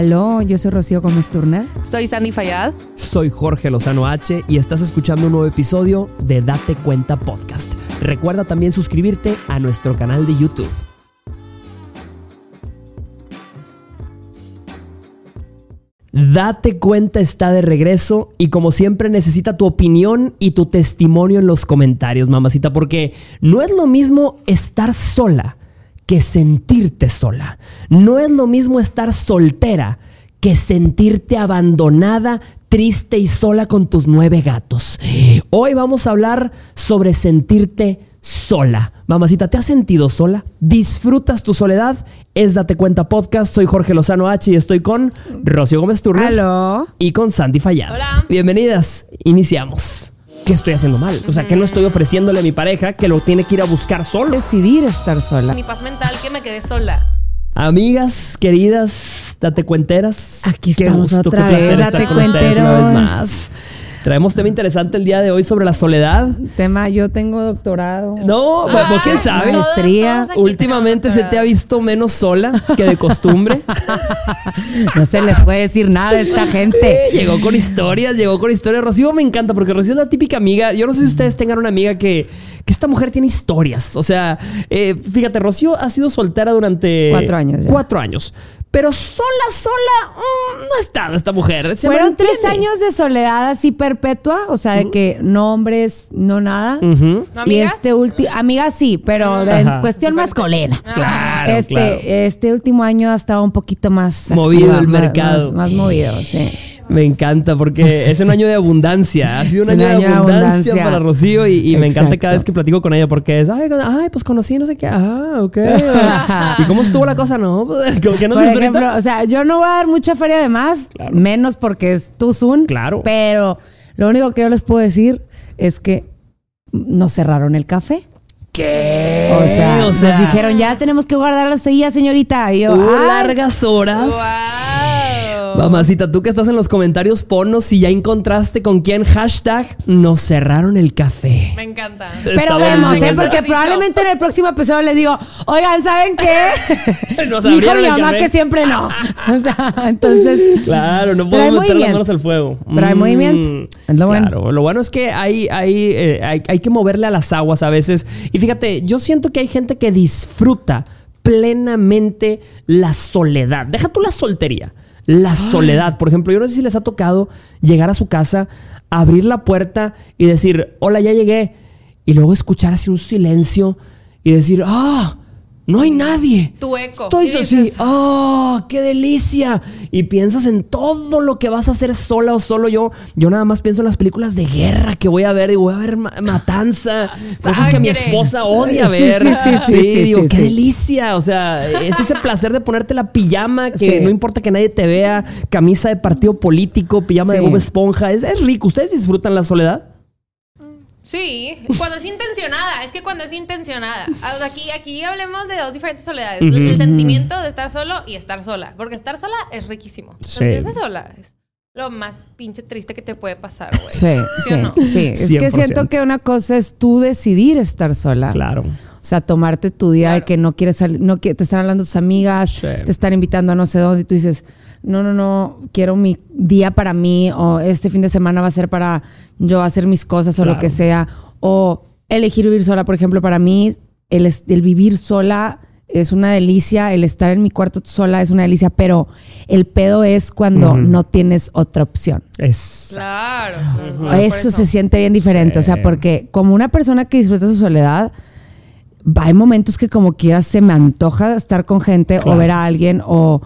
Aló, yo soy Rocío Gómez Turner. Soy Sandy Fayad. Soy Jorge Lozano H y estás escuchando un nuevo episodio de Date Cuenta Podcast. Recuerda también suscribirte a nuestro canal de YouTube. Date cuenta está de regreso y como siempre necesita tu opinión y tu testimonio en los comentarios, mamacita, porque no es lo mismo estar sola que sentirte sola. No es lo mismo estar soltera que sentirte abandonada, triste y sola con tus nueve gatos. Hoy vamos a hablar sobre sentirte sola. Mamacita, ¿te has sentido sola? ¿Disfrutas tu soledad? Es Date Cuenta Podcast. Soy Jorge Lozano H y estoy con Rocío Gómez Turner. Y con Sandy Fallado. Hola. Bienvenidas. Iniciamos. ¿Qué estoy haciendo mal? O sea, ¿qué no estoy ofreciéndole a mi pareja que lo tiene que ir a buscar solo? Decidir estar sola. Mi paz mental que me quedé sola. Amigas, queridas, date cuenteras. Aquí Qué estamos gusto, otra qué placer vez, estar date con ustedes una vez cuenteros. más. Traemos tema interesante el día de hoy sobre la soledad. Tema, yo tengo doctorado. No, bueno, Ah, quién sabe. Maestría. Últimamente se te ha visto menos sola que de costumbre. No se les puede decir nada a esta gente. Eh, llegó con historias, llegó con historias. Rocío me encanta porque Rocío es la típica amiga. Yo no sé si ustedes tengan una amiga que, que esta mujer tiene historias. O sea, eh, fíjate, Rocío ha sido soltera durante Cuatro años ya. Cuatro años. Pero sola, sola, mm, no ha estado esta mujer. Se Fueron tres años de soledad así perpetua, o sea, de que no hombres, no nada. ¿No, Y este último, amigas sí, pero de Ajá. cuestión masculina. Claro, este, claro. este último año ha estado un poquito más Movido activa, el más- mercado. Más, más movido, sí. Me encanta porque es un año de abundancia. Ha sido un año, de año de abundancia, abundancia. para Rocío y, y me encanta cada vez que platico con ella porque es, ay, ay, pues conocí no sé qué. Ah, ok. ¿Y cómo estuvo la cosa? No, pues, ¿qué nos Por dices ejemplo, ahorita? o sea, yo no voy a dar mucha feria de más, Claro. menos porque es tu Zoom. Claro. Pero lo único que yo les puedo decir es que nos cerraron el café. ¿Qué? O sea, nos dijeron, ya tenemos que guardar la silla, señorita. Y yo, "Ay". largas horas. ¡Wow! Mamacita, tú que estás en los comentarios, ponnos si ya encontraste con quién hashtag nos cerraron el café. Me encanta. Pero Está vemos. ¿eh? Porque probablemente en el próximo episodio les digo, oigan, ¿saben qué? Nos Dijo mi mamá que siempre no. O sea, entonces. Claro, no podemos meter las manos al fuego. Hay Mm, movimiento. Es lo bueno. Claro, lo bueno es que hay, hay, eh, hay, hay que moverle a las aguas a veces. Y fíjate, yo siento que hay gente que disfruta plenamente la soledad. Deja tú la soltería. La soledad. Por ejemplo, yo no sé si les ha tocado llegar a su casa, abrir la puerta y decir, hola, ya llegué. Y luego escuchar así un silencio y decir, ah, no hay nadie. Tu eco. Estoy así, dices, ¡oh, qué delicia! Y piensas en todo lo que vas a hacer sola o solo yo. Yo nada más pienso en las películas de guerra que voy a ver y voy a ver ma- matanza, cosas que mi esposa odia Sí, ver. sí, sí, sí, sí, digo, sí, qué sí. delicia. O sea, es ese placer de ponerte la pijama que Sí. no importa que nadie te vea, camisa de partido político, pijama de. Bob Esponja. Es, es rico. ¿Ustedes disfrutan la soledad? Sí, cuando es intencionada. Es que cuando es intencionada. Aquí, aquí hablemos de dos diferentes soledades. El- El sentimiento de estar solo y estar sola. Porque estar sola es riquísimo. Sí. Sentirse sola es lo más pinche triste que te puede pasar, güey. Sí, sí, o no? sí. Es que 100%. siento que una cosa es tú decidir estar sola. Claro. O sea, tomarte tu día de que no quieres salir, no que te están hablando tus amigas, Sí. te están invitando a no sé dónde y tú dices, no, no, no, quiero mi día para mí o este fin de semana va a ser para yo hacer mis cosas o lo que sea. O elegir vivir sola, por ejemplo, para mí el, el vivir sola es una delicia, el estar en mi cuarto sola es una delicia, pero el pedo es cuando no tienes otra opción. Es. Claro. Eso, se siente bien diferente. O sea, porque como una persona que disfruta su soledad, hay momentos que como quieras se me antoja estar con gente Claro. o ver a alguien o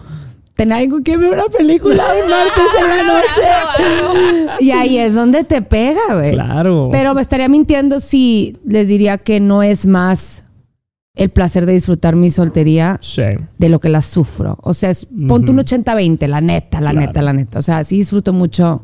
tener algo que ver una película un martes en la noche. Y ahí es donde te pega, güey. Claro. Pero me estaría mintiendo si les diría que no es más el placer de disfrutar mi soltería Sí. de lo que la sufro. O sea, es, ponte un Ujú. 80-20, la neta, la Claro. neta, la neta. O sea, sí disfruto mucho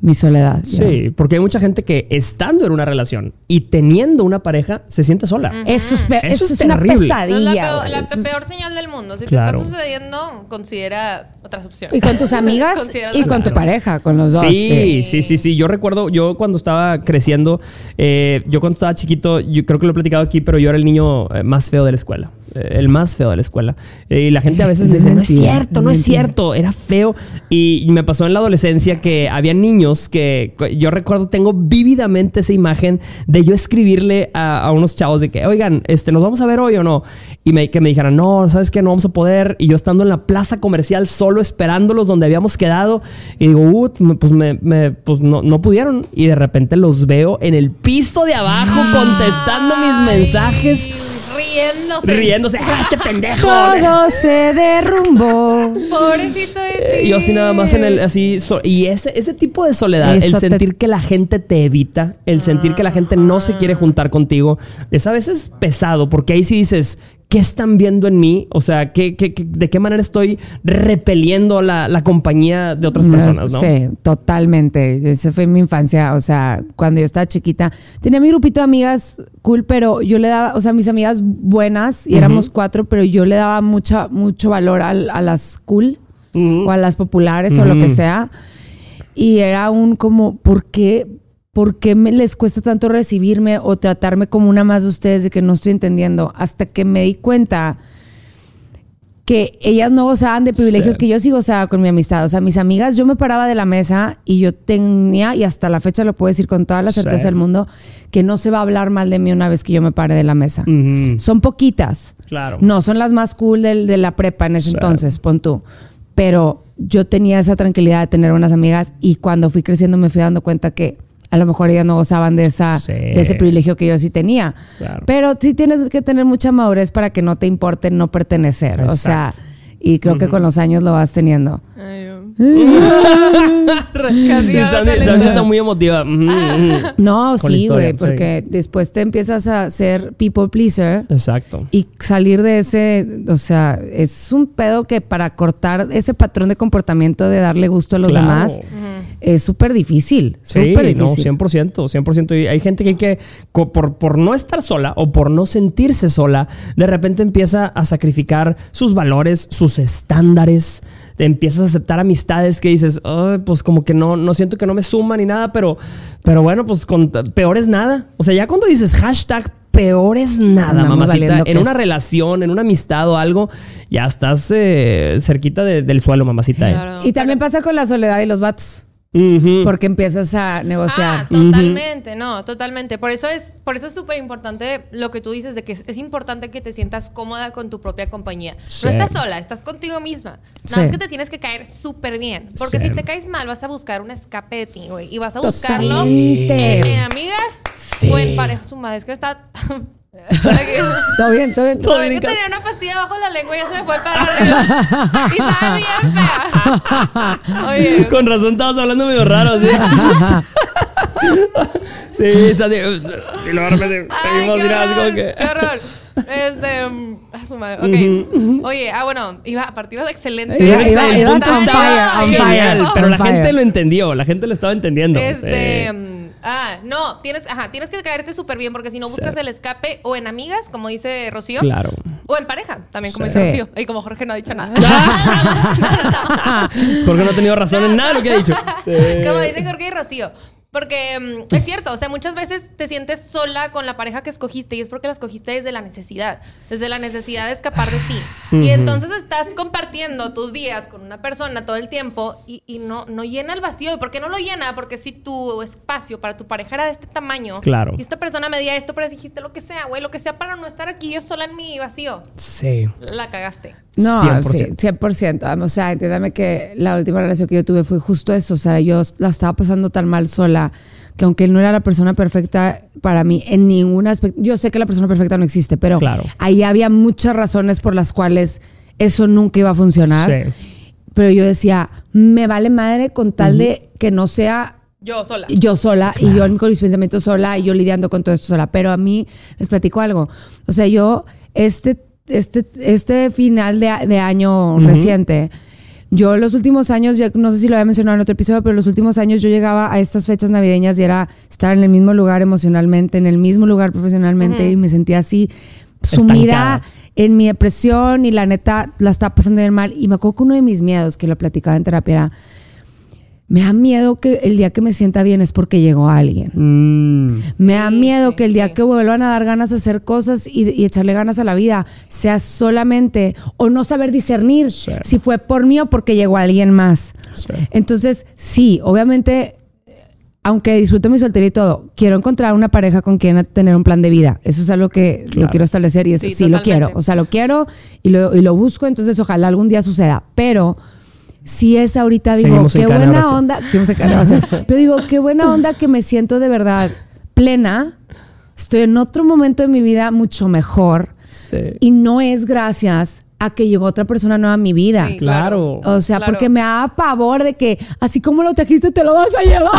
mi soledad. ya. Sí, porque hay mucha gente que estando en una relación y teniendo una pareja se siente sola. Eso es, Eso eso es es una terrible. Esa es pesadilla. la peor, la peor señal del mundo. Si Claro. te está sucediendo, considera otras opciones. Y con tus amigas y con tu opciones. pareja, con los dos. Sí, sí, sí, sí. Yo recuerdo, yo cuando estaba creciendo, eh, yo cuando estaba chiquito, yo creo que lo he platicado aquí, pero yo era el niño eh, más feo de la escuela. Eh, el más feo de la escuela. Eh, y la gente a veces Es dice, no es cierto, no es mentira". cierto, era feo. Y, y me pasó en la adolescencia que había niños que yo recuerdo, tengo vívidamente esa imagen de yo escribirle a, a unos chavos de que, oigan, este, ¿nos vamos a ver hoy o no? Y me, que me dijeran, no, ¿sabes qué? No vamos a poder. Y yo estando en la plaza comercial solo esperándolos donde habíamos quedado. Y digo, "Uh, pues, me, me- pues no, no pudieron. Y de repente los veo en el piso de abajo contestando mis mensajes, Riéndose. riéndose. ¡Ah, este pendejo! Todo se derrumbó. Pobrecito de ti. Yo así nada más en el así so- y ese ese tipo de soledad, el te- sentir que la gente te evita, el sentir que la gente no se quiere juntar contigo, es a veces pesado porque ahí sí dices ¿Qué están viendo en mí? O sea, ¿qué, qué- qué- de qué manera estoy repeliendo la, la compañía de otras personas, no? Sí, totalmente. Esa fue mi infancia. O sea, cuando yo estaba chiquita, tenía mi grupito de amigas cool, pero yo le daba, o sea, mis amigas buenas, y éramos cuatro, pero yo le daba mucha, mucho valor al- a, las cool o a las populares o lo que sea. Y era un como, ¿por qué? ¿Por qué me les cuesta tanto recibirme o tratarme como una más de ustedes de que no estoy entendiendo? Hasta que me di cuenta que ellas no gozaban de privilegios Sí. que yo sí gozaba con mi amistad. O sea, mis amigas, yo me paraba de la mesa y yo tenía, y hasta la fecha lo puedo decir con toda la Sí. certeza del mundo, que no se va a hablar mal de mí una vez que yo me pare de la mesa. Son poquitas. Claro. No, son las más cool del- de, la prepa en ese Sí. entonces, pon tú. Pero yo tenía esa tranquilidad de tener unas amigas y cuando fui creciendo me fui dando cuenta que a lo mejor ellas no gozaban de, esa, Sí. de ese privilegio que yo sí tenía. Claro. Pero sí tienes que tener mucha madurez para que no te importe no pertenecer. O sea, y creo que con los años lo vas teniendo. Ay, Y está muy emotiva. Ujú. No, Con sí, güey, porque después te empiezas a ser people pleaser. Exacto. Y salir de ese, o sea, es un pedo que para cortar ese patrón de comportamiento de darle gusto a los Claro. demás es súper difícil. Sí, Súper no, difícil. 100%, 100%. Y hay gente que hay que, por, por no estar sola o por no sentirse sola, de repente empieza a sacrificar sus valores, sus estándares. Te empiezas a aceptar amistades que dices, "Ay, pues como que no, no siento que no me suman ni nada, pero, pero bueno, pues con, peor es nada. O sea, ya cuando dices hashtag peor es nada, mamacita, en una relación, en una amistad o algo, ya estás eh, cerquita de- del suelo, mamacita. eh. Y también pasa con la soledad y los vatos, Porque empiezas a negociar. Ah, totalmente, no, totalmente. Por eso es, por eso es súper importante lo que tú dices de que es, es importante que te sientas cómoda con tu propia compañía. Sí. No estás sola, estás contigo misma. Nada Sí. más que te tienes que caer súper bien. Porque Sí. si te caes mal, vas a buscar un escape de ti, güey. Y vas a buscarlo en, en amigas Sí. o en pareja. Su madre, es que está. Todo bien, todo bien. Todo bien, que tenía una pastilla bajo la lengua y ya se me fue para arriba. y sabe bien fea. Oye, Con razón estabas hablando medio raro, ¿sí? sí, esa de... Y luego de repente así como horror, que... qué horror. Este, mm, a su madre. Ok. Oye, ah, bueno, iba, aparte ibas excelente. Iba- iba- genial, fire, pero la gente lo entendió, la gente lo estaba entendiendo. Este, Sí. mm, ah, no, tienes, ajá, tienes que caerte súper bien porque si no buscas Sí. el escape o en amigas, como dice Rocío, Claro. o en pareja, también como Sí. dice Rocío. Y como Jorge no ha dicho nada. Porque no ha tenido razón en nada de lo que ha dicho. Sí. Como dicen Jorge y Rocío. Porque mm, es cierto, o sea, muchas veces te sientes sola con la pareja que escogiste y es porque la escogiste desde la necesidad, desde la necesidad de escapar de ti. Y entonces estás compartiendo tus días con una persona todo el tiempo y, y no, no llena el vacío. ¿Y por qué no lo llena? Porque si tu espacio para tu pareja era de este tamaño Claro. y esta persona medía esto, pero dijiste lo que sea, güey, lo que sea para no estar aquí yo sola en mi vacío, Sí. la cagaste. No, 100%. sí, 100%. O sea, entiéndame que la última relación que yo tuve fue justo eso. O sea, yo la estaba pasando tan mal sola que aunque él no era la persona perfecta para mí en ningún aspecto, yo sé que la persona perfecta no existe, pero Claro. ahí había muchas razones por las cuales eso nunca iba a funcionar. Sí. Pero yo decía, me vale madre con tal de que no sea Yo sola. yo sola y yo con mis pensamientos sola y yo lidiando con todo esto sola. Pero a mí les platico algo. O sea, yo este, este, este final de, de año reciente Yo los últimos años, ya no sé si lo había mencionado en otro episodio, pero los últimos años yo llegaba a estas fechas navideñas y era estar en el mismo lugar emocionalmente, en el mismo lugar profesionalmente y me sentía así sumida Estancada. en mi depresión y la neta la estaba pasando bien mal. Y me acuerdo que uno de mis miedos, que lo platicaba en terapia, era, me da miedo que el día que me sienta bien es porque llegó alguien. Mm, Me da Sí, miedo sí, que el día sí. que vuelvan a dar ganas de hacer cosas y, y echarle ganas a la vida sea solamente o no saber discernir si fue por mí o porque llegó alguien más. sí. Entonces, sí, obviamente, aunque disfruto mi soltería y todo, quiero encontrar una pareja con quien tener un plan de vida. Eso es algo que lo quiero establecer y es, sí, Sí, lo quiero. O sea, lo quiero y lo, y lo busco, entonces ojalá algún día suceda. Pero si es ahorita, digo, Seguimos qué buena onda. Pero digo, qué buena onda que me siento de verdad plena. Estoy en otro momento de mi vida mucho mejor. Sí. Y no es gracias a que llegó otra persona nueva a mi vida. Sí, Claro. O sea, Claro. porque me da pavor de que así como lo trajiste te lo vas a llevar.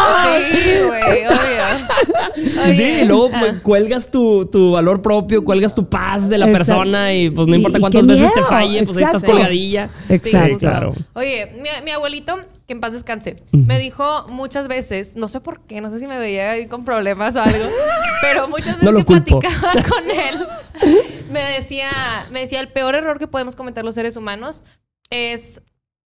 Sí, güey, obvio. Sí, y luego ah, pues, cuelgas tu, tu valor propio, cuelgas tu paz de la Exacto. persona y pues no importa y cuántas veces te falle, pues ahí estás colgadilla. Sí, Exacto. justo. claro. Oye, mi, mi abuelito, que en paz descanse, me dijo muchas veces, no sé por qué, no sé si me veía ahí con problemas o algo, pero muchas veces No que culpo. platicaba con él, me decía, me decía, el peor error que podemos cometer los seres humanos es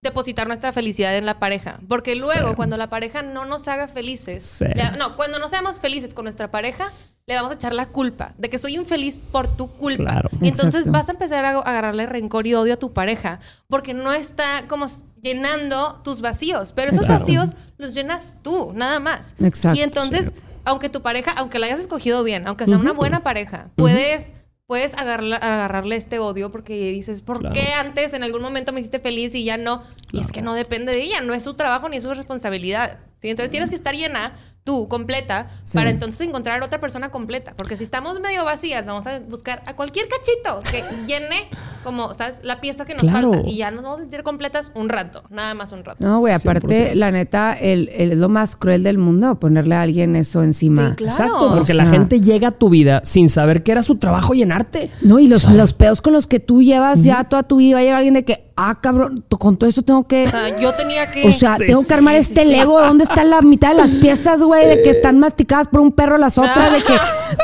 depositar nuestra felicidad en la pareja. Porque luego, Sí. cuando la pareja no nos haga felices, Sí. le- no, cuando no seamos felices con nuestra pareja, le vamos a echar la culpa de que soy infeliz por tu culpa. Claro. Y entonces Exacto. vas a empezar a agarrarle rencor y odio a tu pareja porque no está como llenando tus vacíos. Pero esos Claro. vacíos los llenas tú, nada más. Exacto. Y entonces, aunque tu pareja, aunque la hayas escogido bien, aunque sea una buena pareja, puedes puedes agarrarle, agarrarle este odio porque dices, ¿por Claro. qué antes en algún momento me hiciste feliz y ya no? Y es que no depende de ella, no es su trabajo ni es su responsabilidad. ¿Sí? Entonces tienes que estar llena, tú, completa, Sí. para entonces encontrar otra persona completa. Porque si estamos medio vacías, vamos a buscar a cualquier cachito que llene como, ¿sabes? La pieza que nos Claro. falta. Y ya nos vamos a sentir completas un rato, nada más un rato. No, güey, aparte, 100%. la neta, el, el- es lo más cruel del mundo ponerle a alguien eso encima. Sí, claro. Exacto, porque O la gente llega a tu vida sin saber que era su trabajo llenarte. No, y los, los pedos con los que tú llevas ya toda tu vida, va a llegar alguien de que, ah, cabrón, con todo eso tengo que. O sea, yo tenía que... O sea, Sí, tengo que armar sí, este sí, sí. Lego. ¿Dónde está la mitad de las piezas, güey? De que están masticadas por un perro las otras. De que,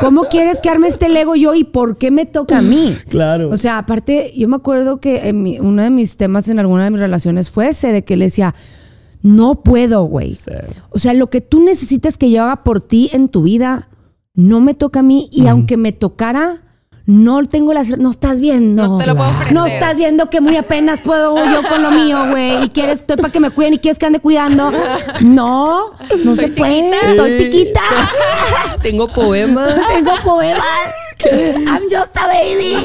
¿cómo quieres que arme este Lego yo y por qué me toca a mí? Claro. O sea, aparte, yo me acuerdo que en mi- uno de mis temas en alguna de mis relaciones fue ese de que le decía, no puedo, güey. Sí. O sea, lo que tú necesitas que yo haga por ti en tu vida, no me toca a mí. Y aunque me tocara, no tengo las... No estás viendo. No te lo puedo ofrecer. No estás viendo que muy apenas puedo yo con lo mío, güey. Y quieres, estoy para que me cuiden y quieres que ande cuidando. No, no se puede. Estoy chiquita. Tengo poemas. Tengo poemas. I'm just a baby.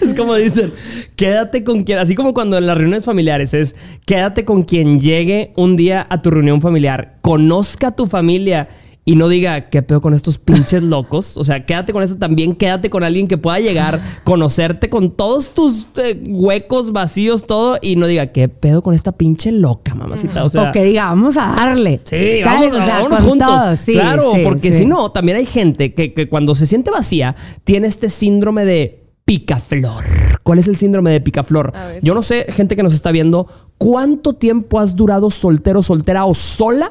Es como dicen, quédate con quien, así como cuando en las reuniones familiares es, quédate con quien llegue un día a tu reunión familiar, conozca a tu familia y no diga, ¿qué pedo con estos pinches locos? O sea, quédate con eso también, quédate con alguien que pueda llegar, conocerte con todos tus eh, huecos, vacíos, todo, y no diga, ¿qué pedo con esta pinche loca, mamacita? O sea, o que diga, vamos a darle. Sí, ¿Sabes? vamos, O sea, vámonos juntos. todo. Sí, claro, sí, porque sí. si no, también hay gente que, que cuando se siente vacía tiene este síndrome de picaflor. ¿Cuál es el síndrome de picaflor? Yo no sé, gente que nos está viendo, ¿cuánto tiempo has durado soltero, soltera o sola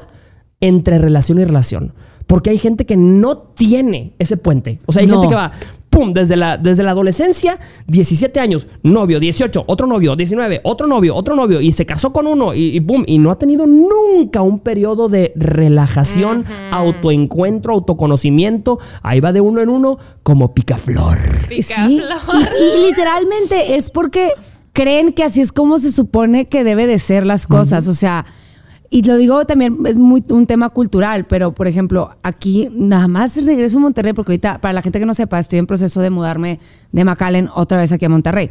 entre relación y relación? Porque hay gente que no tiene ese puente. O sea, hay No. gente que va, pum, desde la, desde la adolescencia, 17 años, novio, 18, otro novio, 19, otro novio, otro novio, y se casó con uno, y, y pum, y no ha tenido nunca un periodo de relajación, autoencuentro, autoconocimiento. Ahí va de uno en uno como picaflor. Sí, Picaflor. y, y literalmente es porque creen que así es como se supone que debe de ser las cosas. O sea, y lo digo también, es muy un tema cultural, pero por ejemplo, aquí nada más regreso a Monterrey, porque ahorita, para la gente que no sepa, estoy en proceso de mudarme de McAllen otra vez aquí a Monterrey.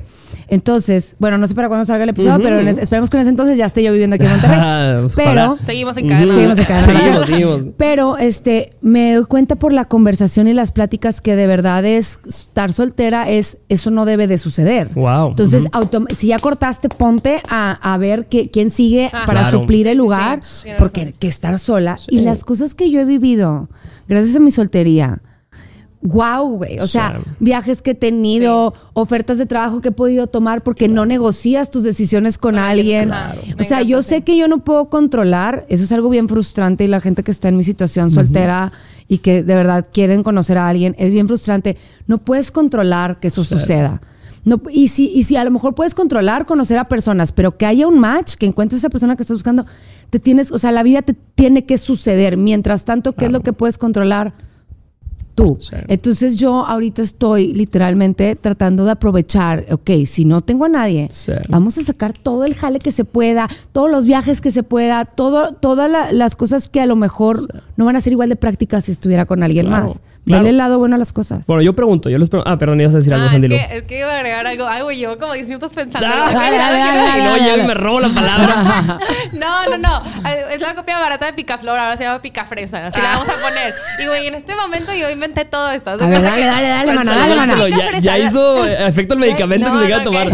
Entonces, bueno, no sé para cuándo salga el episodio, pero en esperemos que en ese entonces ya esté yo viviendo aquí en Monterrey. Pero. Seguimos en cadena. Seguimos en cadena. Seguimos, seguimos. pero este, me doy cuenta por la conversación y las pláticas que de verdad es estar soltera, es eso no debe de suceder. Wow. Entonces, autom- si ya cortaste, ponte a, a ver qué- quién sigue para Claro. suplir el Sí, lugar, sí, porque que estar sola. Sí. Y las cosas que yo he vivido, gracias a mi soltería, wow, güey. O sea, Sí. viajes que he tenido, ofertas de trabajo que he podido tomar porque no negocias tus decisiones con, alguien, claro. O sea, yo sé que yo no puedo controlar. Eso es algo bien frustrante y la gente que está en mi situación soltera y que de verdad quieren conocer a alguien, es bien frustrante. No puedes controlar que eso suceda. No, y, si, y si a lo mejor puedes controlar conocer a personas, pero que haya un match, que encuentres a esa persona que estás buscando, te tienes, o sea, la vida te tiene que suceder. Mientras tanto, ¿qué es lo que puedes controlar? Tú. Sí. Entonces yo ahorita estoy literalmente tratando de aprovechar, ok, si no tengo a nadie, Sí. vamos a sacar todo el jale que se pueda, todos los viajes que se pueda, todo, todas la- las cosas que a lo mejor no van a ser igual de prácticas si estuviera con alguien Claro, más. claro. El lado bueno a las cosas. Bueno, yo pregunto, yo les pregunto. Ah, perdón, ibas a decir algo, Ah, es que, es que iba a agregar algo. Ay, güey, llevo como 10 minutos pensando. Ah, ¿no? dale, dale, dale, y luego dale, llego y dale. me robo la palabra. No, no, no. Es la copia barata de Picaflor, ahora se llama Picafresa. Así la vamos a poner. Y güey, en este momento yo inventé todo esto. ¿haz de A ver, dale, dale, dale, Suéltalo, dale, suéltalo, Ya, ya Fresa, hizo efecto el medicamento No, que se queda a tomar.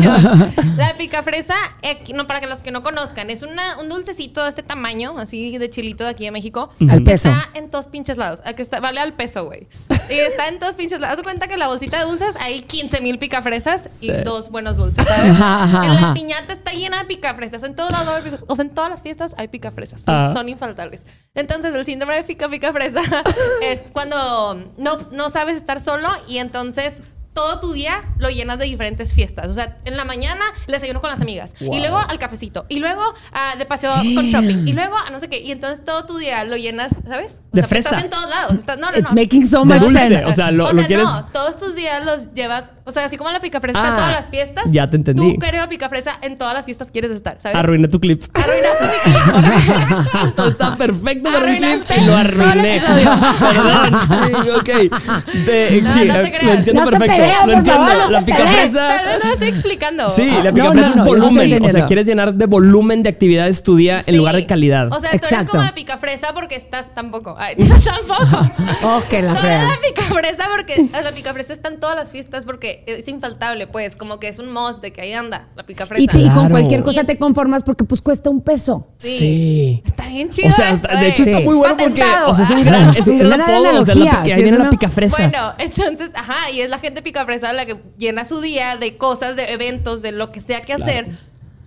La picafresa, eh, aquí- no, para que los que no conozcan, es una, un dulcecito de este tamaño, así de chilito de aquí de México. Al peso. Está en todos pinches lados. a que está, vale al peso, güey. Y está en todos pinches lados. Haz de cuenta que en la bolsita de dulces hay 15 mil picafresas y Sí. dos buenos dulces, ¿sabes? Ajá, ajá, en la piñata está llena de picafresas. En todos lados, pica- o sea, en todas las fiestas hay picafresas. Son, Ah. son infaltables. Entonces, el síndrome de pica pica fresa es cuando no, no sabes estar solo y entonces todo tu día lo llenas de diferentes fiestas. O sea, en la mañana el desayuno con las amigas. Wow. Y luego al cafecito. Y luego ah, de paseo con shopping. Y luego a no sé qué. Y entonces todo tu día lo llenas, ¿sabes? O De sea, fresa. Estás en todos lados. Estás, no, no, It's no. making so much dulce, sense. o sea, lo- o lo sea, quieres- no, todos tus días los llevas, o sea, así como la picafresa está Ah, en todas las fiestas. ya te entendí. Tú, querido picafresa, en todas las fiestas quieres estar, ¿sabes? Arruiné tu clip. Arruinaste mi clip. Todo está perfecto para un clip y lo arruiné. Perdón. Sí, ok. De- No, sí, no te eh, creas. lo entiendo No perfecto. Por entiendo. favor, no la se pica peleen. fresa. Tal vez no lo estoy explicando. Sí, la No, pica fresa no, no, es volumen. O sea, quieres llenar de volumen de actividades tu día en Sí. lugar de calidad. O sea, tú eres como la picafresa porque estás tampoco. Ay, tampoco. Oh, que la Tú eres la picafresa porque la picafresa está en todas las fiestas porque es infaltable, pues, como que es un must de que ahí anda la picafresa. Y, te- y con cualquier cosa te conformas porque pues cuesta un peso. Sí. Sí. Está bien chido. O sea, de hecho eh. está Sí. muy bueno porque, o sea, es un gran, es un gran apodo. O sea, ahí viene la una- pica fresa. Bueno, entonces, ajá, y es la gente picafresa la que llena su día de cosas, de eventos, de lo que sea que hacer.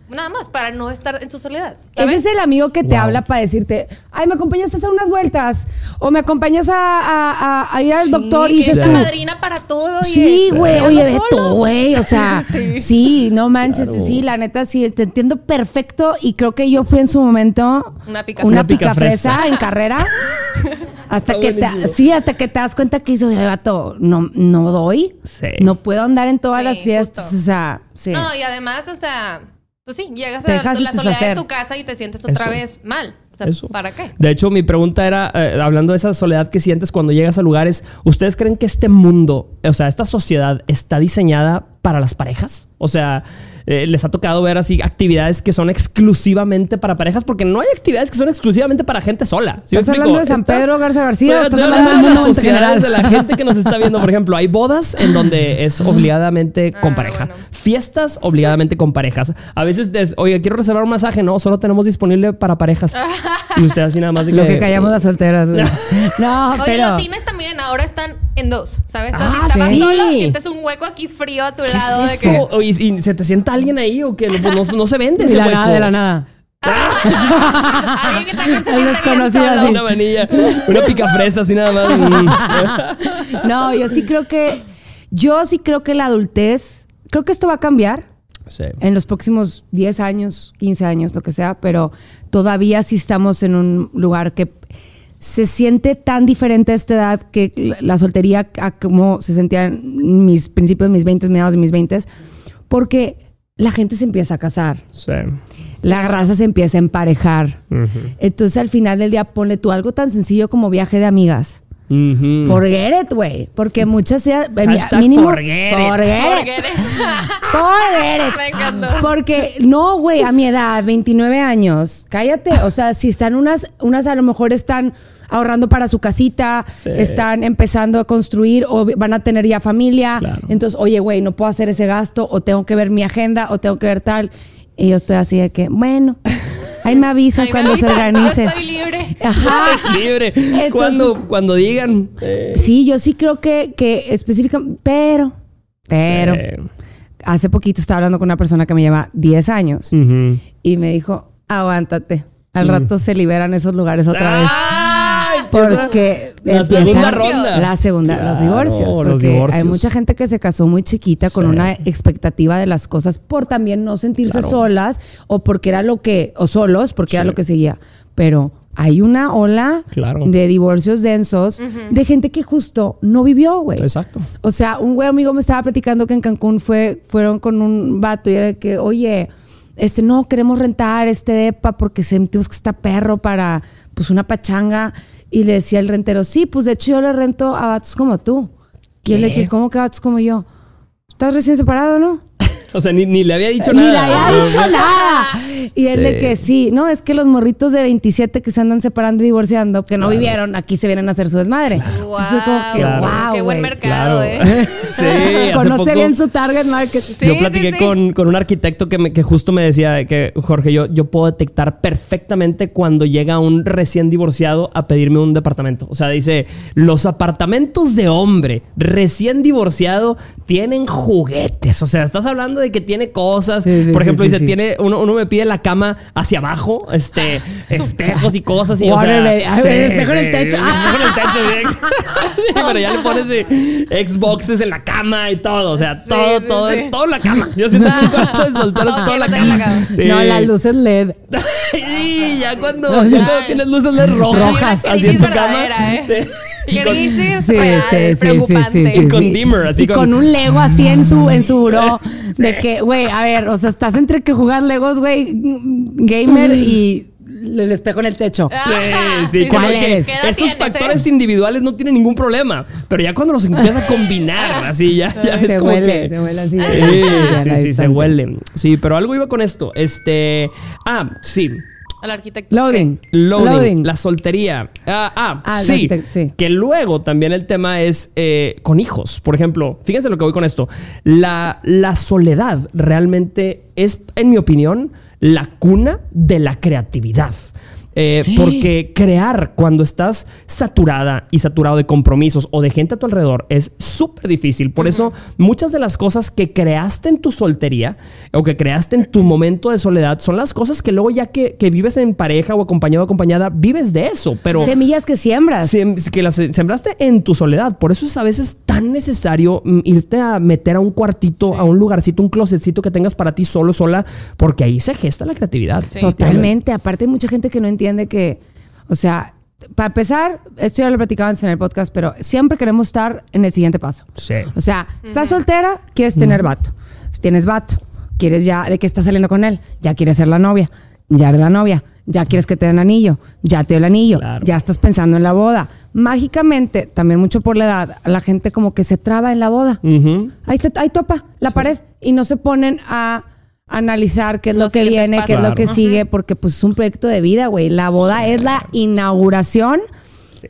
Nada más, para no estar en su soledad. Ese ¿sabes? es el amigo que te Wow. habla para decirte, ay, me acompañas a hacer unas vueltas o me acompañas a, a- a- a ir al Sí, doctor y dices es tú. la madrina para todo. y Sí, güey, oye, solo. tú, güey, o sea, Sí. sí. no manches, Claro. sí, la neta, sí, te entiendo perfecto y creo que yo fui en su momento Una picafresa. una Una picafresa. picafresa en carrera. Hasta que te, sí, hasta que te das cuenta que hizo gato, no, no doy, Sí. no puedo andar en todas Sí, las fiestas, justo. o sea, sí. No, y además, o sea, pues sí, llegas Te a la, dejas la soledad de tu casa y te sientes otra Eso. vez mal. O sea, Eso. ¿para qué? De hecho, mi pregunta era, eh, hablando de esa soledad que sientes cuando llegas a lugares, ¿ustedes creen que este mundo, o sea, esta sociedad está diseñada para las parejas? O sea, eh, les ha tocado ver así actividades que son exclusivamente para parejas, porque no hay actividades que son exclusivamente para gente sola. ¿Sí me ¿Estás hablando de San Está- Pedro Garza García Estoy estás hablando hablando de del las sociedades de la gente que nos está viendo. Por ejemplo, hay bodas en donde es obligadamente con Ah, pareja. bueno. Fiestas obligadamente con parejas. A veces, es, oye, quiero reservar un masaje. No, solo tenemos disponible para parejas. y usted así nada más de Lo que callamos las solteras, güey. No, Oye, pero... los cines también ahora están en dos, ¿sabes? O sea, Ah, si estabas sí. solo, sientes un hueco aquí frío a tu ¿Qué lado. es de que, Oye, ¿y se te sienta alguien ahí o que no, no- no se vende De la nada, de la nada. El desconocido, así. Una manilla, una picafresa así nada más. No, yo sí creo que... Yo sí creo que la adultez... Creo que esto va a cambiar Sí. en los próximos 10 años, 15 años, lo que sea, pero todavía sí estamos en un lugar que se siente tan diferente a esta edad que la- la soltería a como se sentía en mis principios de mis 20, mediados de mis 20, porque la gente se empieza a casar, Sí. la raza se empieza a emparejar. Entonces al final del día ponle tú algo tan sencillo como viaje de amigas. Ujú. Forget it, güey. Porque muchas sea Hashtag mínimo. forget it. forget it. Forget it. Forget it. Me encantó. Porque no, güey, a mi edad, 29 años, cállate. O sea, si están unas, unas a lo mejor están ahorrando para su casita, Sí. están empezando a construir o van a tener ya familia. Claro. Entonces, oye, güey, no puedo hacer ese gasto o tengo que ver mi agenda o tengo que ver tal. Y yo estoy así de que, bueno, ahí me avisan Ahí me cuando se avisan, organice. yo estoy libre. Ajá. Libre. Entonces- cuando, cuando digan. eh, Sí, yo sí creo que, que específicamente, pero, pero, eh, hace poquito estaba hablando con una persona que me lleva 10 años ujú. y me dijo, aguántate, Mm. al rato se liberan esos lugares otra vez. ¡Ay! Porque la empiezan- segunda ronda. La segunda, los Claro, divorcios. los Porque divorcios. hay mucha gente que se casó muy chiquita con Sí. una expectativa de las cosas por también no sentirse Claro. solas o porque era lo que, o solos, porque era Sí. lo que seguía. Pero hay una ola Claro. de divorcios densos de gente que justo no vivió, güey. Exacto. O sea, un güey amigo me estaba platicando que en Cancún fue, fueron con un vato y era que, oye, este, no, queremos rentar este depa porque sentimos que está perro para, pues, una pachanga. Y le decía el rentero, sí, pues, de hecho yo le rento a vatos como tú. Y él le ¿Qué? dije, ¿cómo que vatos como yo? Estás recién separado, ¿no? O sea, ni, ni le había dicho Ni le nada. había dicho nada. Y él de que sí, no, es que los morritos de 27 que se andan separando y divorciando, que no vivieron, aquí se vienen a hacer su desmadre. Entonces, fue como que, Claro. wow, Qué buen mercado, Claro. ¿eh? Sí, Conoce poco- bien su target market. Sí, yo platiqué sí. Con, con un arquitecto que, me- que justo me decía que, Jorge, yo, yo puedo detectar perfectamente cuando llega un recién divorciado a pedirme un departamento. O sea, dice, los apartamentos de hombre recién divorciado tienen juguetes. O sea, estás hablando de que tiene cosas. Sí, sí, Por sí, dice, sí. tiene, uno, uno me pide la cama hacia abajo, este, espejos y cosas. Y, o sea, espejo en el techo. Espejo en el techo, sí. Sí, pero ya le pones de Xboxes en la cama y todo. O sea, todo, todo, sí. todo en la cama. Yo siento que cuarto de soltero es toda la cama. No, las luces LED. Sí, ya cuando, ya tienes luces LED rojas, rojas. así en tu cama. ¿eh? Sí. Y ¿Qué con- dices? Sí, Real, sí, preocupante. sí, sí, Y con dimmer, así y con- con... un Lego así en su, en su buró. De que, güey, a ver, o sea, estás entre que jugar Legos, güey, gamer y el espejo en el techo. Ajá, Sí, sí, que, ¿Cuál que esos tienes, factores eh? individuales no tienen ningún problema. Pero ya cuando los empiezas a combinar, así ya, ya ves se como huele, que- se huele así. Sí, sí, sí, se huele. Sí, pero algo iba con esto. Este. Ah, sí. Al arquitecto. Loading. Loading, la soltería. Ah, ah, Ah, sí. Que luego también el tema es eh, con hijos. Por ejemplo, fíjense lo que voy con esto. La, la soledad realmente es, en mi opinión, la cuna de la creatividad. Eh, porque crear cuando estás saturada y saturado de compromisos o de gente a tu alrededor es súper difícil. Por eso muchas de las cosas que creaste en tu soltería o que creaste en tu momento de soledad son las cosas que luego ya que, que vives en pareja o acompañado o acompañada, vives de eso. Pero Semillas que siembras. sem- que las sembraste en tu soledad. Por eso es a veces tan necesario mm, irte a meter a un cuartito, a un lugarcito, un closetcito que tengas para ti solo, sola, porque ahí se gesta la creatividad. Sí. Totalmente. Aparte, hay mucha gente que no entiende que, o sea, para empezar, esto ya lo platicaba antes en el podcast, pero siempre queremos estar en el siguiente paso. Sí. O sea, estás soltera, quieres tener vato. Si tienes vato, quieres ya, de que estás saliendo con él, ya quieres ser la novia, ya eres la novia, ya quieres que te den anillo, ya te dio el anillo, Claro. ya estás pensando en la boda. Mágicamente, también mucho por la edad, la gente como que se traba en la boda. Ahí, te- ahí topa la pared y no se ponen a analizar qué es lo que viene, qué es lo que sigue, porque pues es un proyecto de vida, güey. La boda es la inauguración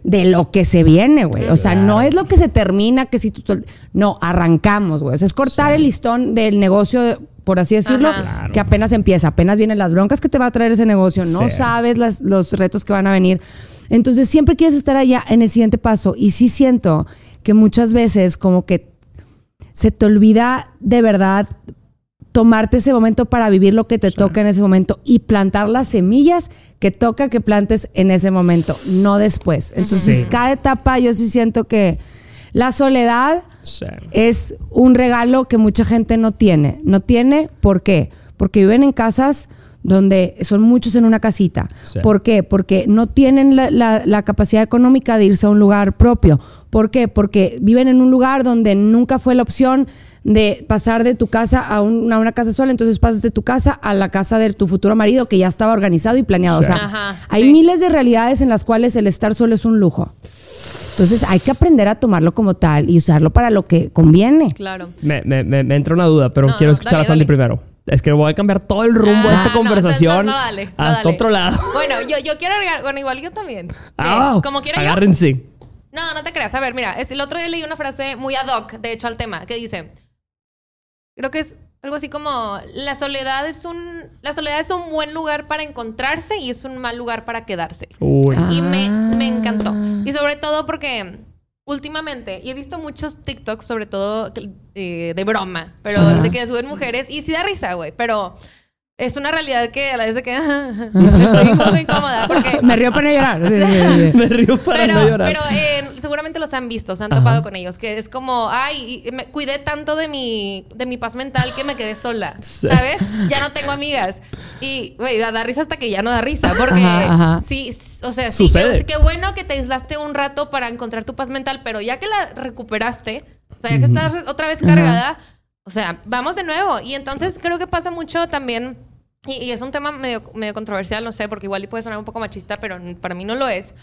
de lo que se viene, güey. O sea, no es lo que se termina, que si tú... No, arrancamos, güey. O sea, es cortar el listón del negocio, por así decirlo, Ajá. Que apenas empieza. Apenas vienen las broncas que te va a traer ese negocio. No Sí. sabes las- los retos que van a venir. Entonces, siempre quieres estar allá en el siguiente paso. Y sí siento que muchas veces como que se te olvida de verdad tomarte ese momento para vivir lo que te toca en ese momento y plantar las semillas que toca que plantes en ese momento, no después. Entonces, Sí. cada etapa yo sí siento que la soledad Sí. es un regalo que mucha gente no tiene. No tiene, ¿por qué? Porque viven en casas donde son muchos en una casita. Sí. ¿Por qué? Porque no tienen la, la- la capacidad económica de irse a un lugar propio. ¿Por qué? Porque viven en un lugar donde nunca fue la opción de pasar de tu casa a, un- a una casa sola, entonces pasas de tu casa a la casa de tu futuro marido que ya estaba organizado y planeado. Sí. O sea, Ajá, hay sí. miles de realidades en las cuales el estar solo es un lujo. Entonces hay que aprender a tomarlo como tal y usarlo para lo que conviene. Claro. Me, me- me- me entra una duda, pero No, quiero escuchar dale, a Sandy dale. primero. Es que voy a cambiar todo el rumbo de Ah, esta no, conversación no, no, dale, no, hasta dale. otro lado. Bueno, yo, yo quiero agregar, bueno, igual yo también. Ah, Como quiera yo. agárrense. No, no te creas. A ver, mira, el otro día leí una frase muy ad hoc, de hecho, al tema, que dice, creo que es, algo así como la soledad es un la soledad es un buen lugar para encontrarse y es un mal lugar para quedarse. Uy. Y me, me Ah. encantó. Y sobre todo porque últimamente, y he visto muchos TikToks, sobre todo eh, de broma, pero Ajá. de que suben mujeres, y sí da risa, güey, pero es una realidad que a la vez de que estoy un poco incómoda porque... Me río para no llorar. Sí, sí, sí. Me río para Pero, no llorar. pero eh, seguramente los han visto, se han Ajá. topado con ellos, que es como, ay, me cuidé tanto de mi, de mi paz mental que me quedé sola, Sí. ¿sabes? Ya no tengo amigas. Y, güey, da, da risa hasta que ya no da risa, porque Ajá, sí, o sea, sí, Sucede. qué, qué bueno que te aislaste un rato para encontrar tu paz mental, pero ya que la recuperaste, o sea, ya que estás otra vez cargada, o sea, vamos de nuevo. Y entonces creo que pasa mucho también, y, y es un tema medio, medio controversial, no sé, porque igual puede sonar un poco machista, pero para mí no lo es.